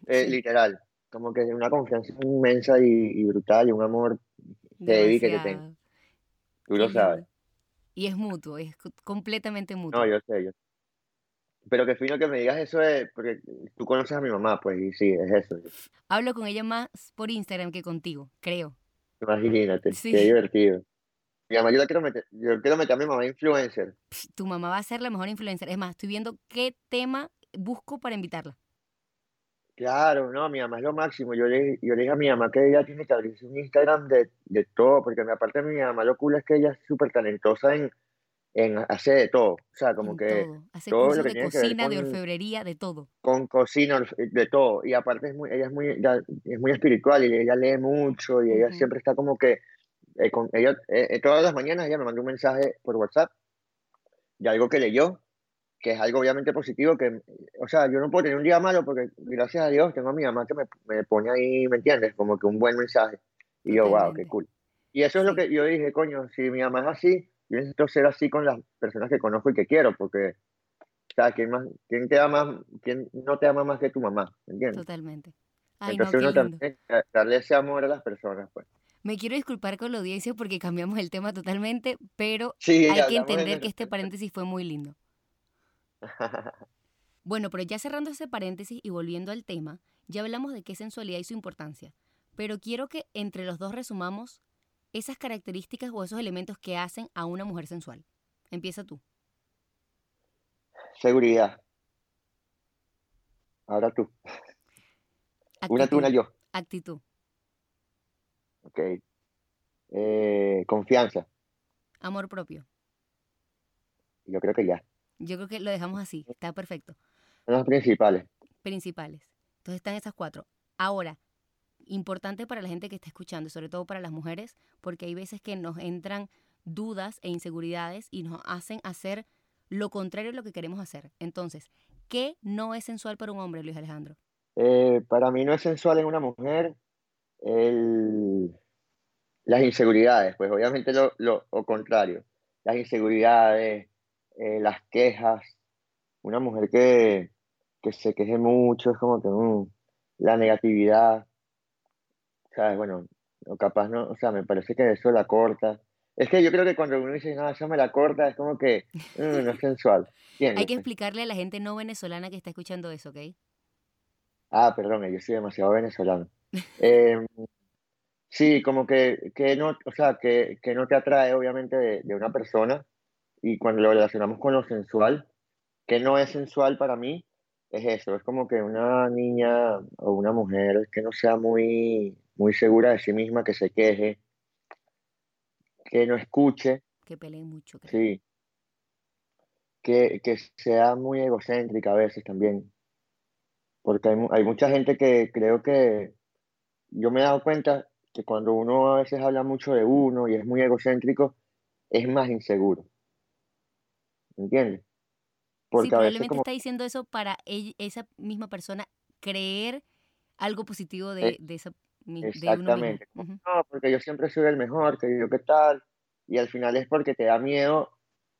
Eh, literal, como que una confianza inmensa y, brutal y un amor heavy que te tengo. Tú lo sabes. Y es mutuo, es completamente mutuo. No, yo sé, yo Pero que fino que me digas eso es porque tú conoces a mi mamá, pues, y sí, es eso. Hablo con ella más por Instagram que contigo, creo. Imagínate, qué divertido. Mi mamá, yo, la quiero meter, yo quiero meter a mi mamá influencer. Tu mamá va a ser la mejor influencer. Es más, estoy viendo qué tema busco para invitarla. Claro, no, mi mamá es lo máximo. Yo le, yo le dije a mi mamá que ella tiene que abrirse un Instagram de, de todo, porque aparte mi mamá lo cool es que ella es súper talentosa en, en hacer de todo. O sea, como que todo. Hace todo lo que de cocina, de orfebrería, de todo. Con cocina, de todo. Y aparte es muy, ella es muy, es muy espiritual y ella lee mucho y ella siempre está como que, eh, con, ella, eh, eh, todas las mañanas ella me manda un mensaje por WhatsApp de algo que leyó que es algo obviamente positivo, que, o sea, yo no puedo tener un día malo porque gracias a Dios tengo a mi mamá que me, me pone ahí, ¿me entiendes? Como que un buen mensaje. Y yo, wow, qué cool. Y eso es lo que yo dije, coño, si mi mamá es así, yo necesito ser así con las personas que conozco y que quiero, porque, o sea, ¿quién, más, quién te ama, quién no te ama más que tu mamá? ¿Me entiendes? Totalmente. Entonces uno también darle ese amor a las personas, pues. Me quiero disculpar con la audiencia porque cambiamos el tema totalmente, pero hay que entender que este paréntesis fue muy lindo. <laughs> Bueno, pero ya cerrando ese paréntesis y volviendo al tema, ya hablamos de qué sensualidad y su importancia, pero quiero que entre los dos resumamos esas características o esos elementos que hacen a una mujer sensual. Empieza tú. Seguridad. Ahora tú. Una tú, una yo. Actitud. Ok. Eh, confianza. Amor propio. Yo creo que ya. Yo creo que lo dejamos así, está perfecto. Los principales. Principales. Entonces están esas cuatro. Ahora, importante para la gente que está escuchando, sobre todo para las mujeres, porque hay veces que nos entran dudas e inseguridades y nos hacen hacer lo contrario de lo que queremos hacer. Entonces, ¿qué no es sensual para un hombre, Luis Alejandro? Eh, para mí no es sensual en una mujer el... las inseguridades, pues obviamente lo, lo, lo contrario. Las inseguridades, eh, las quejas, una mujer que, que, se queje mucho, es como que mm, la negatividad, ¿sabes? Bueno, o capaz no, o sea, me parece que eso la corta. Es que yo creo que cuando uno dice, no, eso me la corta, es como que mm, no es <laughs> sensual. Hay que explicarle a la gente no venezolana que está escuchando eso, ¿ok? Ah, perdón, yo soy demasiado venezolano. <laughs> Em, sí, como que, que no, o sea, que, que no te atrae obviamente de, de una persona y cuando lo relacionamos con lo sensual, que no es sensual para mí, es eso, es como que una niña o una mujer que no sea muy, muy segura de sí misma, que se queje, que no escuche. Que pelee mucho. Sí. Que, que, sea muy egocéntrica a veces también. Porque hay, hay mucha gente que creo que yo me he dado cuenta que cuando uno a veces habla mucho de uno y es muy egocéntrico, es más inseguro. ¿Entiendes? Porque sí, probablemente está diciendo eso para esa misma persona creer algo positivo de, eh, esa Exactamente. De No, porque yo siempre soy el mejor, que yo qué tal, y al final es porque te da miedo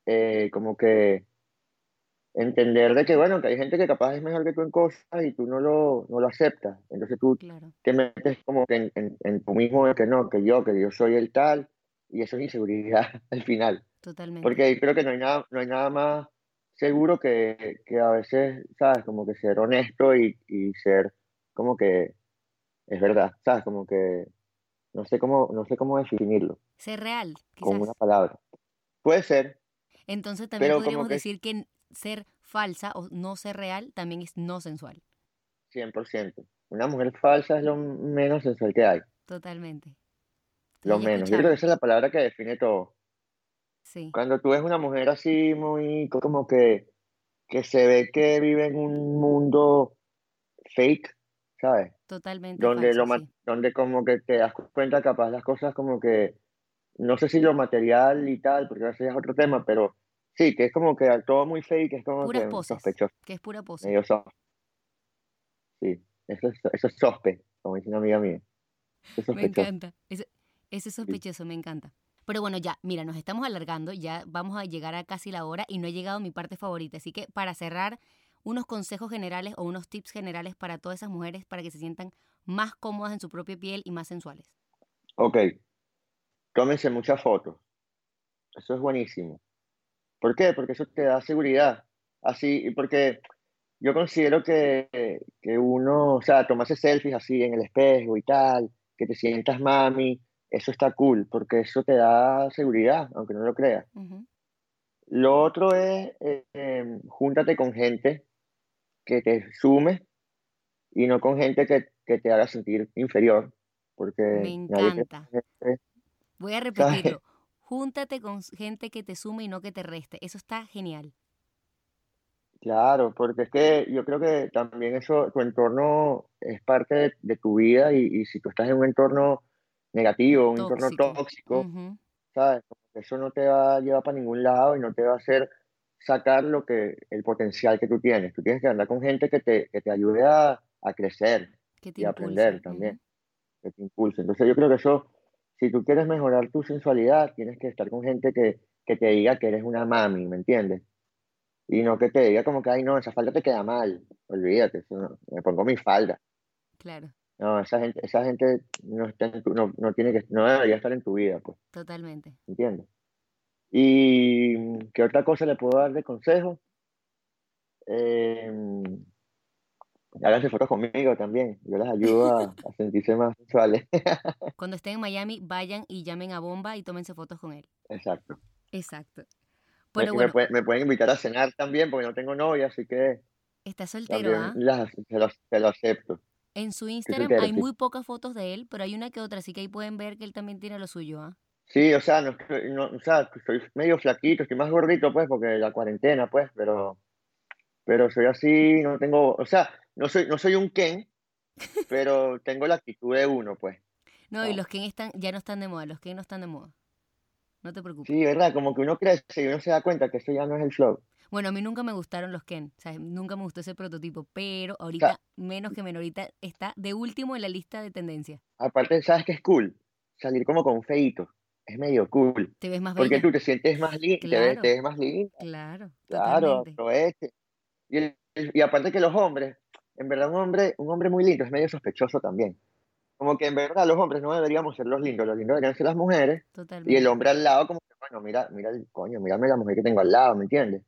eh, como que entender de que, bueno, que hay gente que capaz es mejor que tú en cosas y tú no lo, no lo aceptas. Entonces tú te metes como que en, en, en, tú mismo que no, que yo, que yo soy el tal, y eso es inseguridad <laughs> al final. Totalmente. Porque creo que no hay nada, no hay nada más seguro que, que a veces, ¿sabes? Como que ser honesto y, y, ser como que es verdad, ¿sabes? Como que no sé cómo, no sé cómo definirlo. Ser real, quizás. Con una palabra. Puede ser. Entonces también podríamos decir que ser falsa o no ser real también es no sensual. 100%. Una mujer falsa es lo menos sensual que hay. Totalmente. Lo menos. Yo creo que esa es la palabra que define todo. Sí, Cuando tú ves una mujer así muy como que, que se ve que vive en un mundo fake, ¿sabes? totalmente Donde falso, lo sí. donde como que te das cuenta capaz las cosas como que no sé si lo material y tal, porque ese es otro tema, pero sí, que es como que todo muy fake, es como Puras que poses, sospechoso, que es pura pose. medio sos. Sí, eso es, eso es sospe, como dice una amiga mía. Eso es Me encanta. Ese, ese es sospechoso, me encanta. Pero bueno, ya, mira, nos estamos alargando, ya vamos a llegar a casi la hora y no he llegado a mi parte favorita. Así que para cerrar, unos consejos generales o unos tips generales para todas esas mujeres para que se sientan más cómodas en su propia piel y más sensuales. Ok, tómense muchas fotos. Eso es buenísimo. ¿Por qué? Porque eso te da seguridad. Así, y porque yo considero que, que uno, o sea, tomarse selfies así en el espejo y tal, que te sientas mami, eso está cool, porque eso te da seguridad, aunque no lo creas. Ujú. Lo otro es, eh, em, júntate con gente que te sume y no con gente que, que te haga sentir inferior, porque Me nadie encanta. gente, Voy a ¿sabes? repetirlo. Júntate con gente que te sume y no que te reste. Eso está genial. Claro, porque es que yo creo que también eso, tu entorno es parte de, de tu vida y, y si tú estás en un entorno negativo, un entorno Tóxico. ¿sabes? Eso no te va a llevar para ningún lado y no te va a hacer sacar lo que, el potencial que tú tienes. Tú tienes que andar con gente que te, que te ayude a, a crecer y impulse. aprender también, que te impulse. Entonces yo creo que eso, si tú quieres mejorar tu sensualidad, tienes que estar con gente que, que te diga que eres una mami, ¿me entiendes? Y no que te diga como que, ay, no, esa falda te queda mal. Olvídate, eso no- me pongo mi falda. Claro, No, esa gente, esa gente no, está en tu- no, no tiene que, no debería estar en tu vida, pues, totalmente. ¿entiendes? Y ¿qué otra cosa le puedo dar de consejo? Eh, háganse fotos conmigo también. Yo les ayudo a, <laughs> a sentirse más sensuales. <laughs> Cuando estén en Miami, vayan y llamen a Bomba y tómense fotos con él. Exacto. Exacto. Me, Pero y me bueno, pueden, me pueden invitar a cenar también porque no tengo novia, así que está soltero, ¿ah? lo, se lo acepto. En su Instagram hay muy pocas fotos de él, pero hay una que otra, así que ahí pueden ver que él también tiene lo suyo, ¿ah? Sí, o sea, no, no, o sea, estoy medio flaquito, estoy más gordito, pues, porque la cuarentena, pues, pero, pero soy así, no tengo, o sea, no soy, no soy un Ken, pero <laughs> tengo la actitud de uno, pues. No, y Ah. los Ken están, ya no están de moda, los Ken no están de moda. No te preocupes. Sí, ¿verdad? Como que uno crece y uno se da cuenta que eso ya no es el flow. Bueno, a mí nunca me gustaron los Ken, o sea, nunca me gustó ese prototipo, pero ahorita, menos que menos, ahorita está de último en la lista de tendencias. Aparte, ¿sabes qué es cool? Salir como con feíto. Es medio cool. Te ves más Porque bella. tú te sientes más linda, te, ves, Claro. te ves más linda. Claro, Claro, totalmente. aproveche. Y, el- y aparte que los hombres, en verdad un hombre, un hombre muy lindo es medio sospechoso también. Como que en verdad los hombres no deberíamos ser los lindos, los lindos deberían ser las mujeres y el Totalmente. hombre al lado como que, bueno, mira, mira el coño, mírame la mujer que tengo al lado, ¿me entiendes?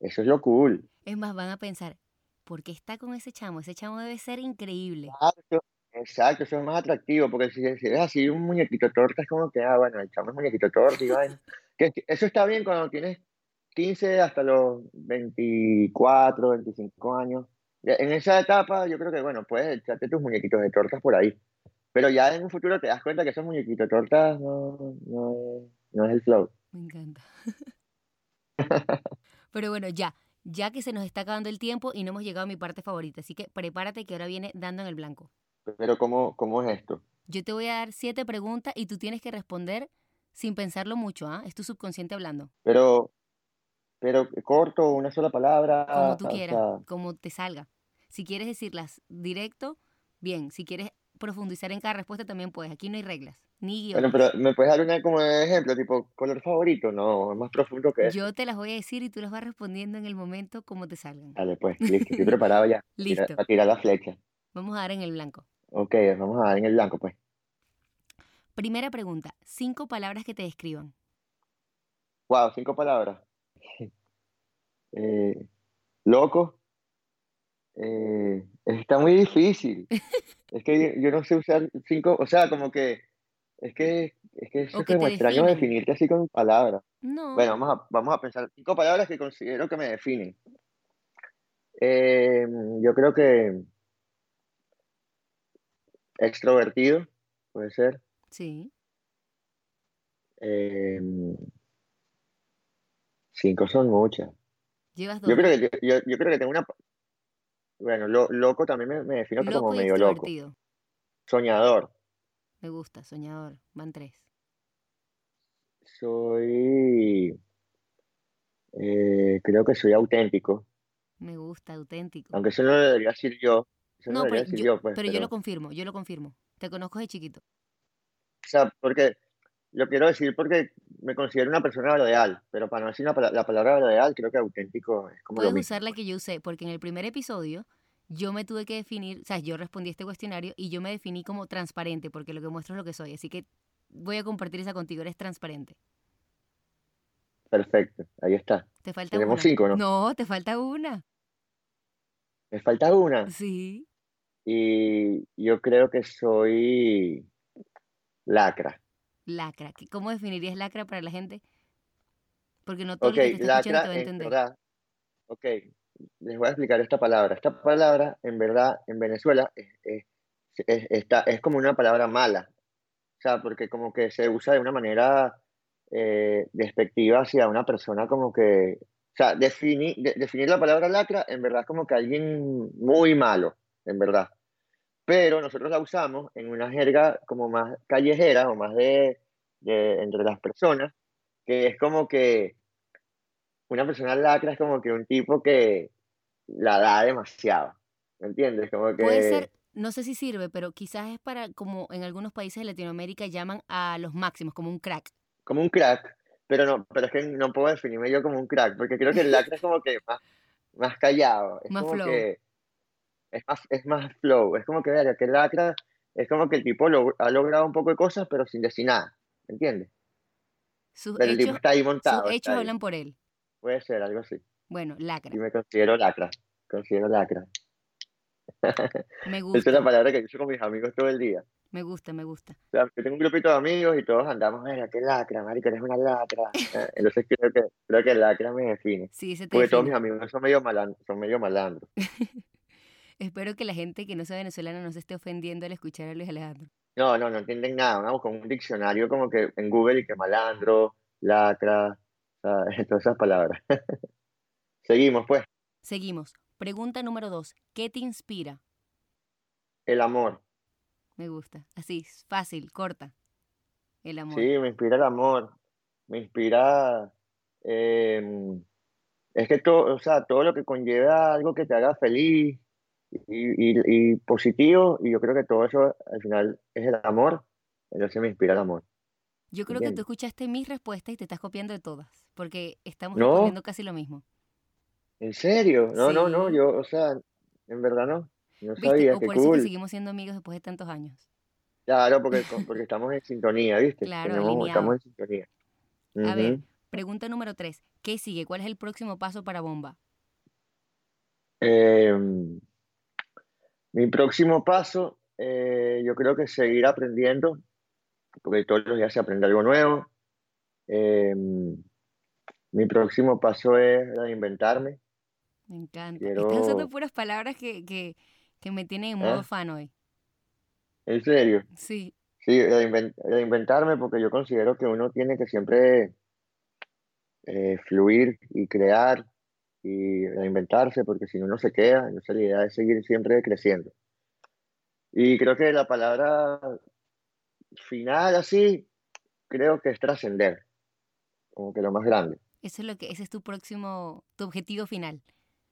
Eso es lo cool. Es más, van a pensar, ¿por qué está con ese chamo? Ese chamo debe ser increíble. Eso- exacto, eso es más atractivo, porque si, si eres así un muñequito torta, es como que, ah, bueno, el chamo es muñequito torta y vaina. <laughs> Que, que eso está bien cuando tienes 15 hasta los 24, 25 años. En esa etapa yo creo que, bueno, puedes echarte tus muñequitos de tortas por ahí. Pero ya en un futuro te das cuenta que esos muñequitos de tortas no, no, no es el flow. Me encanta. <laughs> Pero bueno, ya, ya que se nos está acabando el tiempo y no hemos llegado a mi parte favorita, así que prepárate que ahora viene dando en el blanco. Pero ¿cómo, cómo es esto? Yo te voy a dar siete preguntas y tú tienes que responder sin pensarlo mucho, ¿ah? Es tu subconsciente hablando. Pero, pero corto, una sola palabra. Como tú o quieras, sea, como te salga. Si quieres decirlas directo, bien. Si quieres profundizar en cada respuesta, también puedes. Aquí no hay reglas, ni Bueno, guiones. pero ¿me puedes dar una como de ejemplo, tipo color favorito? No, es más profundo que eso. Yo te las voy a decir y tú las vas respondiendo en el momento como te salgan. Dale, pues, listo, estoy preparado ya. <laughs> Listo. Para tirar la flecha. Vamos a dar en el blanco. Ok, vamos a dar en el blanco, pues. Primera pregunta. Cinco palabras que te describan. Wow, cinco palabras. <laughs> Eh, loco. Eh, está muy difícil. <laughs> Es que yo, yo no sé usar cinco, o sea, como que es que es que eso es como extraño definen. definirte así con palabras. No. Bueno, vamos a, vamos a pensar cinco palabras que considero que me definen. Eh, yo creo que extrovertido, puede ser. Sí. Eh, cinco son muchas. Llevas dos. Yo creo que, yo, yo creo que tengo una... Bueno, lo- loco también me, me defino Loco como medio loco. Soñador. Me gusta, soñador. Van tres. Soy... eh, creo que soy auténtico. Me gusta, auténtico. Aunque eso no lo debería decir yo. Eso no, No, pero decir yo, yo, pues. pero yo pero- lo confirmo, yo lo confirmo. Te conozco de chiquito. O sea, porque lo quiero decir porque me considero una persona leal, pero para no decir una la palabra leal, creo que auténtico es como lo Puedes mismo. usar la que yo usé, porque en el primer episodio yo me tuve que definir, o sea, yo respondí este cuestionario y yo me definí como transparente, porque lo que muestro es lo que soy. Así que voy a compartir esa contigo, eres transparente. Perfecto, ahí está. Te falta Tenemos una. cinco, ¿no? No, te falta una. Me falta una Sí. y yo creo que soy lacra. Lacra. ¿Qué- ¿Cómo definirías lacra para la gente? Porque no todo Ok, el que te está escuchando te lacra va a en entender. verdad. Ok, les voy a explicar esta palabra. Esta palabra, en verdad, en Venezuela es, es- es- está, es como una palabra mala. O sea, porque como que se usa de una manera eh, despectiva hacia una persona como que... O sea, defini- de- definir la palabra lacra, en verdad, es como que alguien muy malo, en verdad. Pero nosotros la usamos en una jerga como más callejera o más de, de entre las personas, que es como que una persona lacra es como que un tipo que la da demasiado, ¿me entiendes? Como que Puede ser, no sé si sirve, pero quizás es para, como en algunos países de Latinoamérica llaman a los máximos, como un crack. como un crack, pero no, pero es que no puedo definirme yo como un crack, porque creo que el lacra es como que más, más callado, es <laughs> Más como flow. que es más, es más flow, es como que, verga, que lacra es como que el tipo lo- ha logrado un poco de cosas, pero sin decir nada, ¿me entiendes? Sus Pero el tipo hechos, está ahí sus montado, está hechos hablan por él. Puede ser algo así. Bueno, lacra. Y me considero lacra, considero lacra. Me <laughs> Esa es la gusta, palabra que yo uso con mis amigos todo el día. me gusta, me gusta. O sea, yo tengo un grupito de amigos y todos andamos, mira, qué lacra, marico, eres una lacra. <laughs> Eh, Entonces creo que, creo que lacra me define. Sí, se te Porque todos mis define. amigos son medio malandros, son medio malandros. <laughs> Espero que la gente que no sea venezolana no se esté ofendiendo al escuchar a Luis Alejandro. No, no, no entienden nada. Vamos con un diccionario como que en Google y que malandro, lacra, <laughs> todas esas palabras. <laughs> Seguimos, pues. Seguimos. Pregunta número dos. ¿Qué te inspira? El amor. Me gusta. Así, fácil, corta. El amor. Sí, me inspira el amor. Me inspira. eh, es que todo, o sea, todo lo que conlleva algo que te haga feliz y, y- y positivo, y yo creo que todo eso al final es el amor. Entonces me inspira el amor. Yo creo que tú escuchaste mis respuestas y te estás copiando de todas, porque estamos No. respondiendo casi lo mismo. ¿En serio? No, no, no, yo, o sea, en verdad no. No ¿Viste? sabía, O qué por eso que seguimos siendo amigos después de tantos años. Claro, porque, <laughs> porque estamos en sintonía, ¿viste? Claro, Tenemos- estamos en sintonía. A ver, pregunta número tres. ¿Qué sigue? ¿Cuál es el próximo paso para Bomba? Eh, mi próximo paso, eh, yo creo que seguir aprendiendo, porque todos los días se aprende algo nuevo. Eh, mi próximo paso es reinventarme. Me encanta. Estás usando Quiero- puras palabras que, que, que me tienen en modo fan hoy. En serio, Sí, sí, reinven- reinventarme porque yo considero que uno tiene que siempre eh, fluir y crear y reinventarse, porque si no, uno se queda. Entonces, la idea es seguir siempre creciendo. Y creo que la palabra final, así, creo que es trascender, como que lo más grande. eso es lo que, ese es tu próximo, tu objetivo final.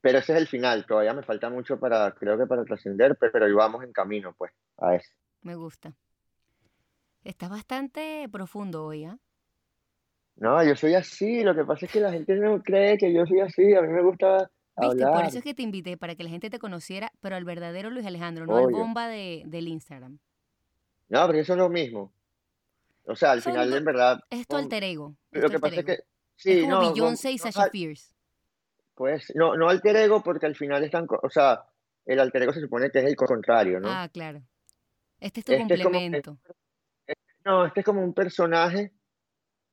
Pero ese es el final, todavía me falta mucho para, creo que para trascender, pero ahí vamos en camino, pues, a eso. Me gusta. Estás bastante profundo hoy, ¿ah? No, yo soy así, lo que pasa es que la gente no cree que yo soy así, a mí me gusta Viste, por eso es que te invité, para que la gente te conociera, pero al verdadero Luis Alejandro, no al bomba de, del Instagram. No, pero eso es lo mismo. O sea, al Son final, en verdad, Es tu alter ego. es lo tu que pasa es que, sí, es como no, Beyoncé y Sasha Fierce. pues, no, no alter ego porque al final están, o sea, el alter ego se supone que es el contrario, ¿no? Ah, claro. Este es tu Este es como que- complemento. No, este es como un personaje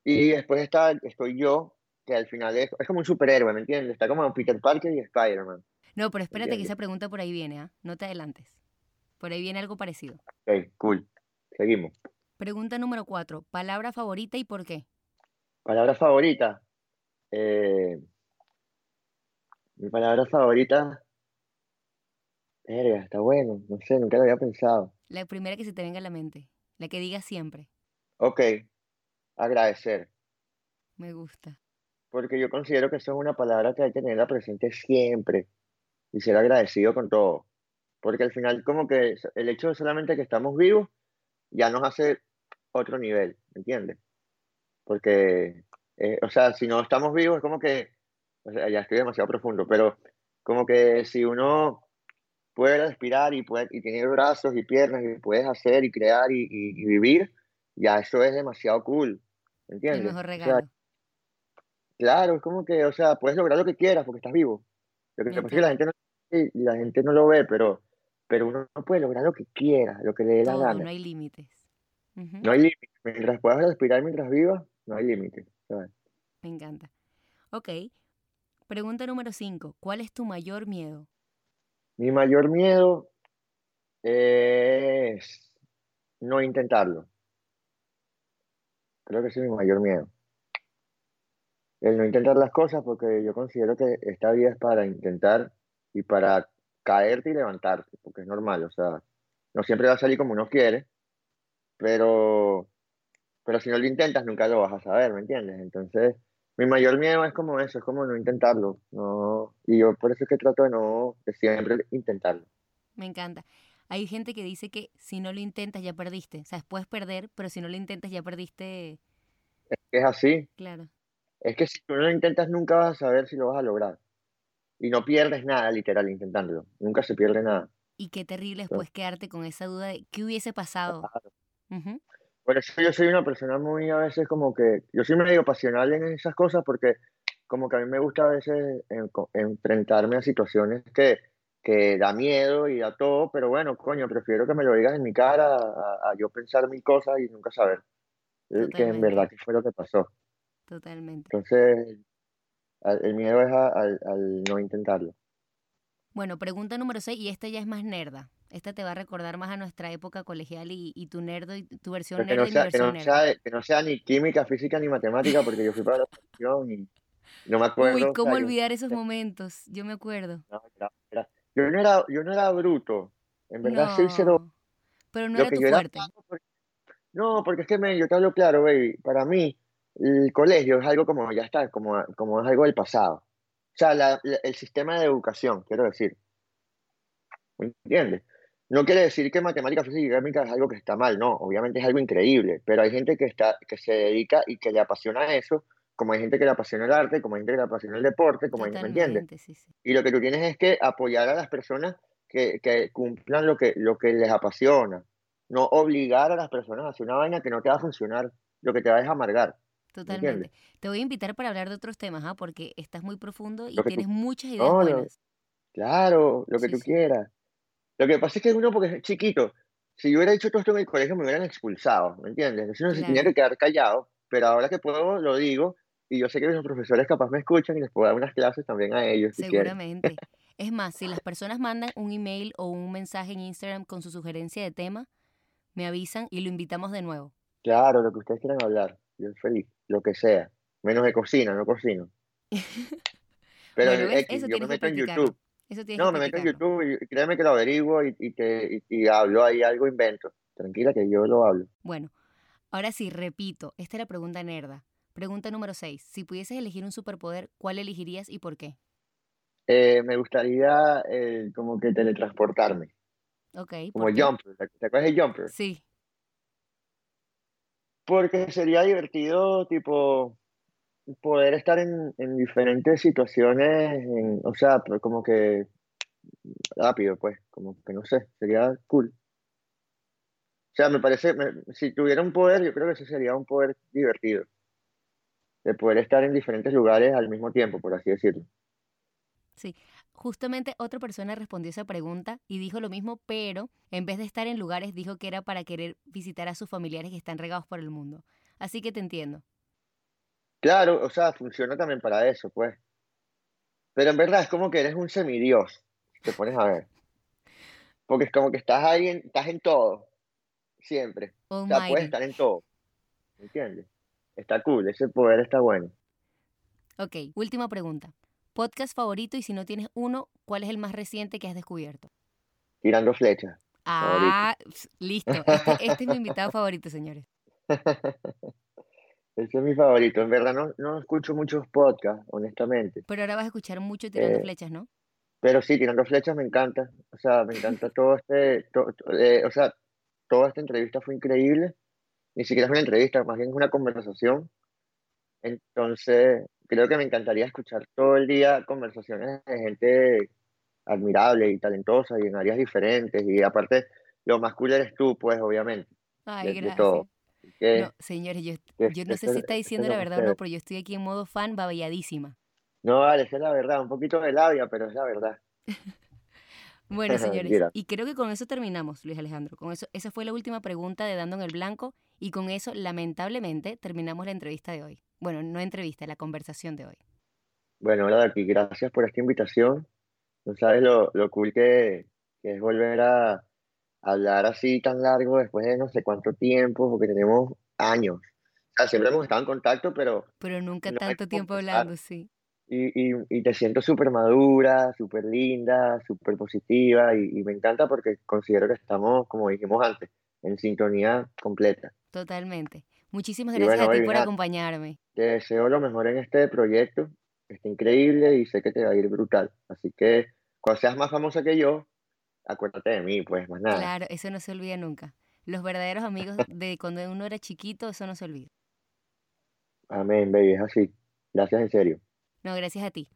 y después está, estoy yo, que al final es, es como un superhéroe, ¿me entiendes? Está como Peter Parker y Spider-Man. No, pero espérate que esa pregunta por ahí viene, ¿ah? No te adelantes. Por ahí viene algo parecido. Ok, cool. Seguimos. Pregunta número cuatro. Palabra favorita y por qué. Palabra favorita. Eh, mi palabra favorita. Verga, está bueno. No sé, nunca lo había pensado. La primera que se te venga a la mente. La que digas siempre. Ok, agradecer. Me gusta. Porque yo considero que eso es una palabra que hay que tenerla presente siempre. Y ser agradecido con todo. Porque al final, como que el hecho de solamente que estamos vivos ya nos hace otro nivel, ¿me entiendes? Porque, eh, o sea, si no estamos vivos es como que, o sea, ya estoy demasiado profundo, pero como que si uno puede respirar y, puede, y tiene brazos y piernas y puedes hacer y crear y, y- y vivir, ya eso es demasiado cool, ¿me El entiendes? mejor O sea, regalo. claro, es como que, o sea, puedes lograr lo que quieras porque estás vivo. Lo que Me pasa es que la gente no, la gente no lo ve, pero, pero uno puede lograr lo que quiera, lo que le dé la Todo, gana. no hay límites. No hay límite. Mientras puedas respirar mientras vivas, no hay límite. ¿sabes? Me encanta. Ok. Pregunta número cinco. ¿Cuál es tu mayor miedo? Mi mayor miedo es no intentarlo. Creo que ese es mi mayor miedo. El no intentar las cosas porque yo considero que esta vida es para intentar y para caerte y levantarte, porque es normal, o sea, no siempre va a salir como uno quiere, pero, pero si no lo intentas nunca lo vas a saber, ¿me entiendes? Entonces, mi mayor miedo es como eso, es como no intentarlo, no, y yo por eso es que trato de no, de siempre intentarlo. Me encanta. Hay gente que dice que si no lo intentas ya perdiste. O sea, puedes perder, pero si no lo intentas ya perdiste. Es así, Claro. es que si tú no lo intentas nunca vas a saber si lo vas a lograr. Y no pierdes nada, literal, intentándolo. Nunca se pierde nada. Y qué terrible Claro. después quedarte con esa duda de qué hubiese pasado. Ujú, Por eso yo soy una persona muy a veces como que, yo soy medio pasional en esas cosas porque como que a mí me gusta a veces en- enfrentarme a situaciones que, que da miedo y da todo, pero bueno, coño, prefiero que me lo digas en mi cara a, a yo pensar mil cosas y nunca saber eh, que en verdad Totalmente. qué fue lo que pasó. Totalmente. Entonces, el miedo es a- al, al no intentarlo. Bueno, pregunta número 6, y esta ya es más nerda. Esta te va a recordar más a nuestra época colegial y, y tu nerdo y tu versión que nerda no y mi sea, que versión no nerda. sea, que no sea ni química, física ni matemática, porque yo fui para la <laughs> opción y no me acuerdo. Uy, o sea, ¿cómo yo- olvidar esos <laughs> momentos? Yo me acuerdo. no, era- era- yo no era, yo no era bruto. En verdad soy cero. No, pero no Lo era que tu yo era fuerte. porque- no, porque es que me, yo te hablo claro, baby. Para mí, el colegio es algo como, ya está, como, como es algo del pasado. O sea, la- la- el sistema de educación, quiero decir. ¿Me entiendes? No quiere decir que matemática, física y química es algo que está mal, no, obviamente es algo increíble, pero hay gente que está, que se dedica y que le apasiona eso, como hay gente que le apasiona el arte, como hay gente que le apasiona el deporte, como hay, ¿me entiendes? Sí, sí. Y lo que tú tienes es que apoyar a las personas que, que cumplan lo que, lo que les apasiona, no obligar a las personas a hacer una vaina que no te va a funcionar, lo que te va a es amargar, ¿me Totalmente. entiendes? Te voy a invitar para hablar de otros temas, ¿ah? Porque estás muy profundo y que tú- tienes muchas ideas No, buenas. claro, lo que Sí, tú quieras. Lo que pasa es que uno, porque es chiquito, si yo hubiera hecho todo esto en el colegio me hubieran expulsado, ¿me entiendes? Entonces uno se tenía Claro. que quedar callado, pero ahora que puedo lo digo, y yo sé que los profesores capaz me escuchan y les puedo dar unas clases también a ellos si. Seguramente. Es más, si las personas mandan un email o un mensaje en Instagram con su sugerencia de tema, me avisan y lo invitamos de nuevo. Claro, lo que ustedes quieran hablar, yo feliz, lo que sea, menos de cocina, no cocino. <laughs> Pero Bueno, ¿ves? X, Eso yo me meto en. YouTube. Eso No, me meto en. YouTube y créeme que lo averiguo y, y, te, y, y hablo ahí algo, invento. Tranquila que yo lo hablo. Bueno, ahora sí, repito, esta es la pregunta nerda. Pregunta número 6. Si pudieses elegir un superpoder, ¿cuál elegirías y por qué? Eh, me gustaría eh, como que teletransportarme, Ok, como. Jumper. ¿Te acuerdas de Jumper? Sí, Porque sería divertido, tipo, poder estar en, en diferentes situaciones, en- o sea, pero como que rápido, pues, como que no sé, sería cool. O sea, me parece, me- si tuviera un poder, yo creo que ese sería un poder divertido, de poder estar en diferentes lugares al mismo tiempo, por así decirlo. sí. Justamente otra persona respondió esa pregunta y dijo lo mismo, pero en vez de estar en lugares dijo que era para querer visitar a sus familiares que están regados por el mundo. Así que te entiendo. Claro, o sea, funciona también para eso, pues. Pero en verdad es como que eres un semidios. te pones a ver. Porque es como que estás ahí, en, estás en todo, siempre. o sea, puedes estar en todo. ¿Me entiendes? Está cool, ese poder está bueno. Ok, última pregunta. ¿Podcast favorito y si no tienes uno, cuál es el más reciente que has descubierto? Tirando flechas. Ah, listo. Este, este, es mi invitado favorito, señores. <laughs> Ese es mi favorito. En verdad no, no escucho muchos podcasts, honestamente. Pero ahora vas a escuchar mucho Tirando eh, Flechas, ¿no? Pero sí, Tirando Flechas me encanta. O sea, me encanta todo este... Eh, o sea, toda esta entrevista fue increíble. Ni siquiera es una entrevista, más bien es una conversación. Entonces, creo que me encantaría escuchar todo el día conversaciones de gente admirable y talentosa y en áreas diferentes. Y aparte, lo más cool eres tú, pues, obviamente. Ay, gracias. no, señores, yo, yo no sé si está diciendo la verdad o no, pero yo estoy aquí en modo fan babilladísima. No, vale, esa es la verdad. Un poquito de labia, pero es la verdad. <laughs> bueno, <laughs> señores, y creo que con eso terminamos, Luis Alejandro. Con eso, esa fue la última pregunta de Dando en el Blanco y con eso, lamentablemente, terminamos la entrevista de hoy. Bueno, no entrevista, la conversación de hoy. Bueno, hola, aquí, gracias por esta invitación. No sabes lo, lo cool que, es volver a hablar así tan largo después de no sé cuánto tiempo, porque tenemos años. O sea, siempre hemos estado en contacto, pero... Pero nunca tanto tiempo hablando, sí. Y, y, y, te siento súper madura, súper linda, súper positiva y, me encanta porque considero que estamos, como dijimos antes, en sintonía completa. Totalmente. Muchísimas gracias a ti por acompañarme. Te deseo lo mejor en este proyecto, está increíble y sé que te va a ir brutal. Así que cuando seas más famosa que yo, acuérdate de mí, pues más nada. Claro, eso no se olvida nunca. Los verdaderos amigos <laughs> de cuando uno era chiquito, eso no se olvida. Amén, baby, es así. Gracias en serio. No, gracias a ti.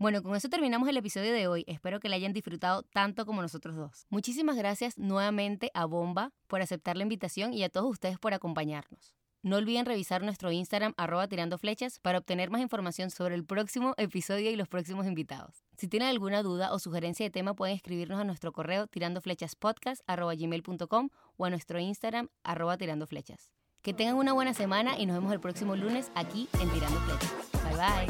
Bueno, con eso terminamos el episodio de hoy. Espero que la hayan disfrutado tanto como nosotros dos. Muchísimas gracias nuevamente a Bomba por aceptar la invitación y a todos ustedes por acompañarnos. No olviden revisar nuestro Instagram arroba tirando flechas para obtener más información sobre el próximo episodio y los próximos invitados. Si tienen alguna duda o sugerencia de tema pueden escribirnos a nuestro correo tirandoflechaspodcast.gmail.com o a nuestro Instagram arroba tirando flechas. Que tengan una buena semana y nos vemos el próximo lunes aquí en Tirando Flechas. Bye bye.